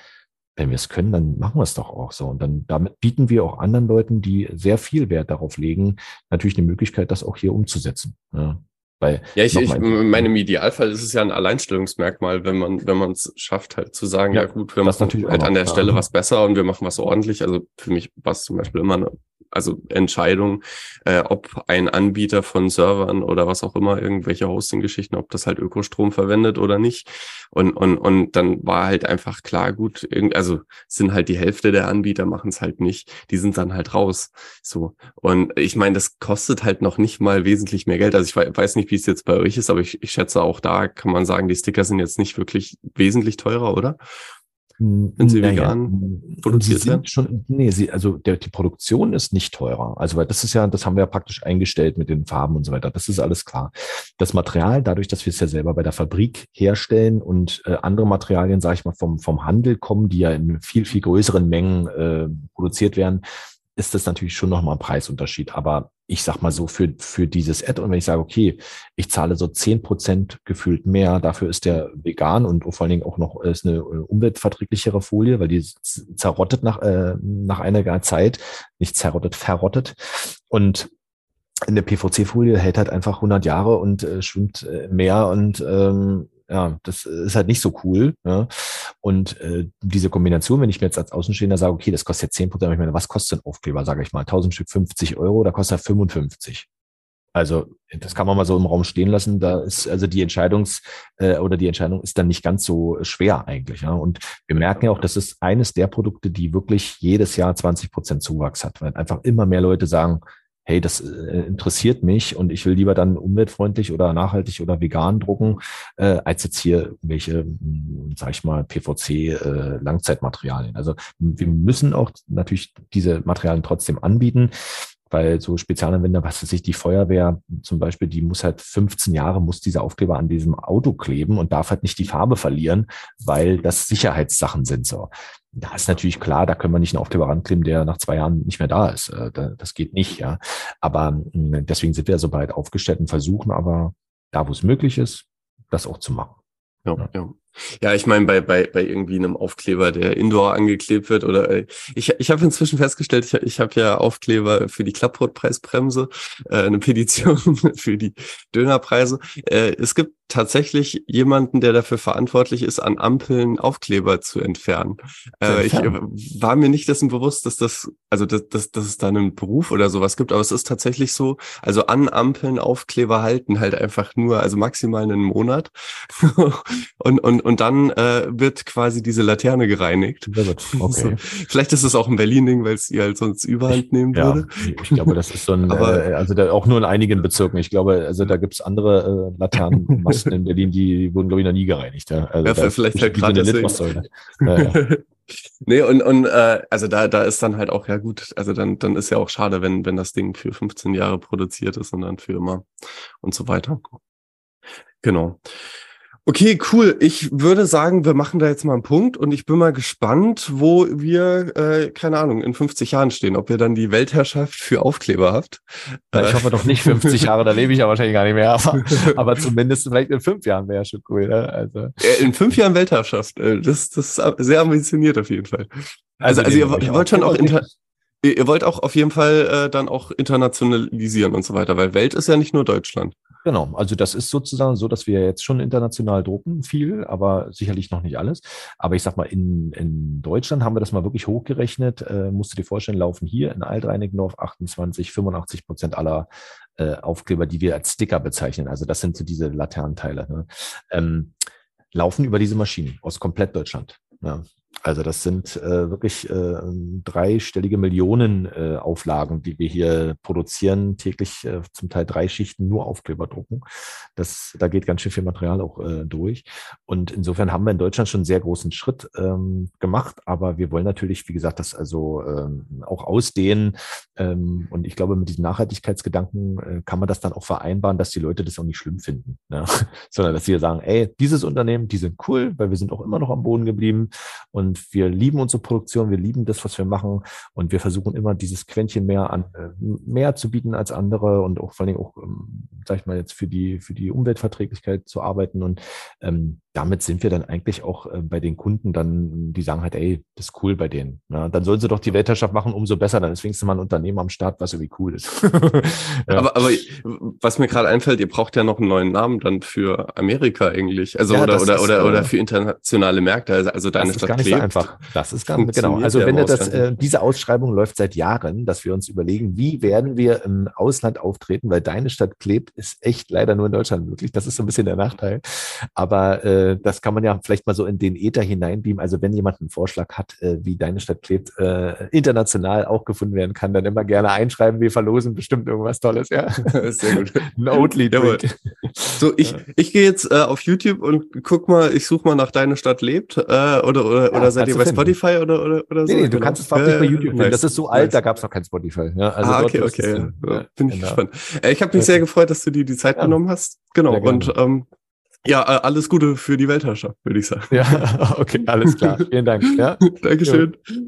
wenn wir es können, dann machen wir es doch auch so. Und dann damit bieten wir auch anderen Leuten, die sehr viel Wert darauf legen, natürlich eine Möglichkeit, das auch hier umzusetzen. Ja. Weil, ja, ich, ich meine, im Idealfall ist es ja ein Alleinstellungsmerkmal, wenn man, wenn man es schafft, halt zu sagen, ja, ja gut, wir machen halt an der Stelle was besser und wir machen was ordentlich. Also für mich war es zum Beispiel immer eine also Entscheidung, äh, ob ein Anbieter von Servern oder was auch immer, irgendwelche Hosting-Geschichten, ob das halt Ökostrom verwendet oder nicht. Und, und, und dann war halt einfach klar, gut, also sind halt die Hälfte der Anbieter machen es halt nicht, die sind dann halt raus. So. Und ich meine, das kostet halt noch nicht mal wesentlich mehr Geld. Also ich weiß nicht, wie es jetzt bei euch ist, aber ich, ich schätze auch da kann man sagen, die Sticker sind jetzt nicht wirklich wesentlich teurer, oder? Wenn sie naja, vegan produziert sie werden? Schon, nee, sie, also der, die Produktion ist nicht teurer. Also, weil das ist ja, das haben wir ja praktisch eingestellt mit den Farben und so weiter. Das ist alles klar. Das Material, dadurch, dass wir es ja selber bei der Fabrik herstellen und äh, andere Materialien, sage ich mal, vom, vom Handel kommen, die ja in viel, viel größeren Mengen äh, produziert werden, ist das natürlich schon nochmal ein Preisunterschied. Aber ich sag mal so, für, für dieses Ad, und wenn ich sage, okay, ich zahle so zehn Prozent gefühlt mehr, dafür ist der vegan und vor allen Dingen auch noch ist eine äh, umweltverträglichere Folie, weil die zerrottet nach, äh, nach einiger Zeit, nicht zerrottet, verrottet. Und eine PVC-Folie hält halt einfach 100 Jahre und äh, schwimmt äh, mehr und ähm, ja, das ist halt nicht so cool. Ja. Und äh, diese Kombination, wenn ich mir jetzt als Außenstehender sage, okay, das kostet jetzt 10 Prozent, ich meine, was kostet ein Aufkleber, sage ich mal, 1000 Stück 50 Euro, da kostet er 55. Also das kann man mal so im Raum stehen lassen. Da ist also die Entscheidungs äh, oder die Entscheidung ist dann nicht ganz so schwer eigentlich. Ja. Und wir merken ja auch, das ist eines der Produkte, die wirklich jedes Jahr 20 Prozent Zuwachs hat, weil einfach immer mehr Leute sagen, hey, das äh, interessiert mich und ich will lieber dann umweltfreundlich oder nachhaltig oder vegan drucken, äh, als jetzt hier irgendwelche, hm, sag ich mal, PVC-Langzeitmaterialien. Äh, also wir müssen auch natürlich diese Materialien trotzdem anbieten weil so Spezialanwender, was weiß ich, die Feuerwehr zum Beispiel, die muss halt 15 Jahre, muss dieser Aufkleber an diesem Auto kleben und darf halt nicht die Farbe verlieren, weil das Sicherheitssachen sind so. Da ist natürlich klar, da können wir nicht einen Aufkleber rankleben, der nach zwei Jahren nicht mehr da ist. Äh, das geht nicht, ja. Aber hm, deswegen sind wir so breit aufgestellt und versuchen aber, da wo es möglich ist, das auch zu machen. Ja, ja. Ja, ich meine, bei, bei, bei irgendwie einem Aufkleber, der indoor angeklebt wird oder äh, ich, ich habe inzwischen festgestellt, ich, ich habe ja Aufkleber für die Klappbrotpreisbremse, äh, eine Petition für die Dönerpreise. Äh, es gibt tatsächlich jemanden, der dafür verantwortlich ist, an Ampeln Aufkleber zu entfernen. Äh, ich war mir nicht dessen bewusst, dass das, also dass, dass, dass es da einen Beruf oder sowas gibt, aber es ist tatsächlich so, also an Ampeln Aufkleber halten halt einfach nur, also maximal einen Monat. und, und, und dann äh, wird quasi diese Laterne gereinigt. Okay. So. Vielleicht ist es auch ein Berlin-Ding, weil es ihr halt sonst Überhand nehmen ja, würde. Ich glaube, das ist so ein, aber, äh, also da, auch nur in einigen Bezirken. Ich glaube, also da gibt es andere äh, Laternen Masten in Berlin, die wurden, glaube ich, noch nie gereinigt. Ja, also ja vielleicht halt gerade deswegen. Ja, ja. Nee, und, und äh, also da, da ist dann halt auch, ja gut, also dann, dann ist ja auch schade, wenn, wenn das Ding für 15 Jahre produziert ist und dann für immer und so weiter. Genau. Okay, cool. Ich würde sagen, wir machen da jetzt mal einen Punkt und ich bin mal gespannt, wo wir, äh, keine Ahnung, in 50 Jahren stehen. Ob ihr dann die Weltherrschaft für Aufkleber habt. Ich hoffe doch nicht 50 Jahre, da lebe ich ja wahrscheinlich gar nicht mehr. Aber, aber zumindest vielleicht in fünf Jahren wäre schon cool. Ne? Also. In fünf Jahren Weltherrschaft. Äh, das, das ist sehr ambitioniert auf jeden Fall. Also, also, also ihr, ihr wollt schon auch inter ihr wollt auch auf jeden Fall äh, dann auch internationalisieren und so weiter, weil Welt ist ja nicht nur Deutschland. Genau, also das ist sozusagen so, dass wir jetzt schon international drucken, viel, aber sicherlich noch nicht alles. Aber ich sag mal, in, in Deutschland haben wir das mal wirklich hochgerechnet. Äh, musst du dir vorstellen, laufen hier in Altreinigendorf 28, 85 Prozent aller äh, Aufkleber, die wir als Sticker bezeichnen. Also das sind so diese Laternenteile. Ne? Ähm, laufen über diese Maschinen aus komplett Deutschland. Ja. Also das sind äh, wirklich äh, dreistellige Millionen äh, Auflagen, die wir hier produzieren, täglich äh, zum Teil drei Schichten nur Aufkleber drucken. Das, da geht ganz schön viel Material auch äh, durch. Und insofern haben wir in Deutschland schon einen sehr großen Schritt ähm, gemacht, aber wir wollen natürlich, wie gesagt, das also ähm, auch ausdehnen. Ähm, und ich glaube, mit diesem Nachhaltigkeitsgedanken äh, kann man das dann auch vereinbaren, dass die Leute das auch nicht schlimm finden, ne? sondern dass sie sagen, ey, dieses Unternehmen, die sind cool, weil wir sind auch immer noch am Boden geblieben und und wir lieben unsere Produktion, wir lieben das, was wir machen und wir versuchen immer dieses Quäntchen mehr an, äh, mehr zu bieten als andere und auch vor allem auch, ähm, sag ich mal jetzt für die, für die Umweltverträglichkeit zu arbeiten und ähm, damit sind wir dann eigentlich auch äh, bei den Kunden dann, die sagen halt, ey, das ist cool bei denen. Ja, dann sollen sie doch die Weltherrschaft machen, umso besser. Dann ist wenigstens mal ein Unternehmen am Start, was irgendwie cool ist. ja. aber, aber was mir gerade einfällt, ihr braucht ja noch einen neuen Namen dann für Amerika eigentlich. Also ja, oder, oder, ist, oder, oder äh, für internationale Märkte. Also, also deine das ist einfach. Das ist ganz genau. Also wenn das, äh, diese Ausschreibung läuft seit Jahren, dass wir uns überlegen, wie werden wir im Ausland auftreten, weil deine Stadt klebt, ist echt leider nur in Deutschland möglich. Das ist so ein bisschen der Nachteil. Aber äh, äh, das kann man ja vielleicht mal so in den Äther hineinbeamen. Also wenn jemand einen Vorschlag hat, äh, wie deine Stadt klebt, äh, international auch gefunden werden kann, dann immer gerne einschreiben. Wir verlosen bestimmt irgendwas Tolles. Ja, sehr gut. Ein Oatly So, ich, ich gehe jetzt äh, auf YouTube und guck mal, ich suche mal nach deine Stadt lebt äh, oder oder, ja, oder seid ihr bei finden. Spotify oder oder, oder so? Nee, nee du kannst es fast nicht bei YouTube finden. Das ist so alt, da gab es noch kein Spotify. Ja, also ah, okay, okay. Ja, bin ich genau. gespannt. Äh, ich habe mich sehr gefreut, dass du dir die Zeit genommen hast. Genau. Und ähm, ja, äh, alles Gute für die Weltherrschaft, würde ich sagen. Ja, okay, alles klar. Vielen Dank. Ja. Dankeschön. Jo.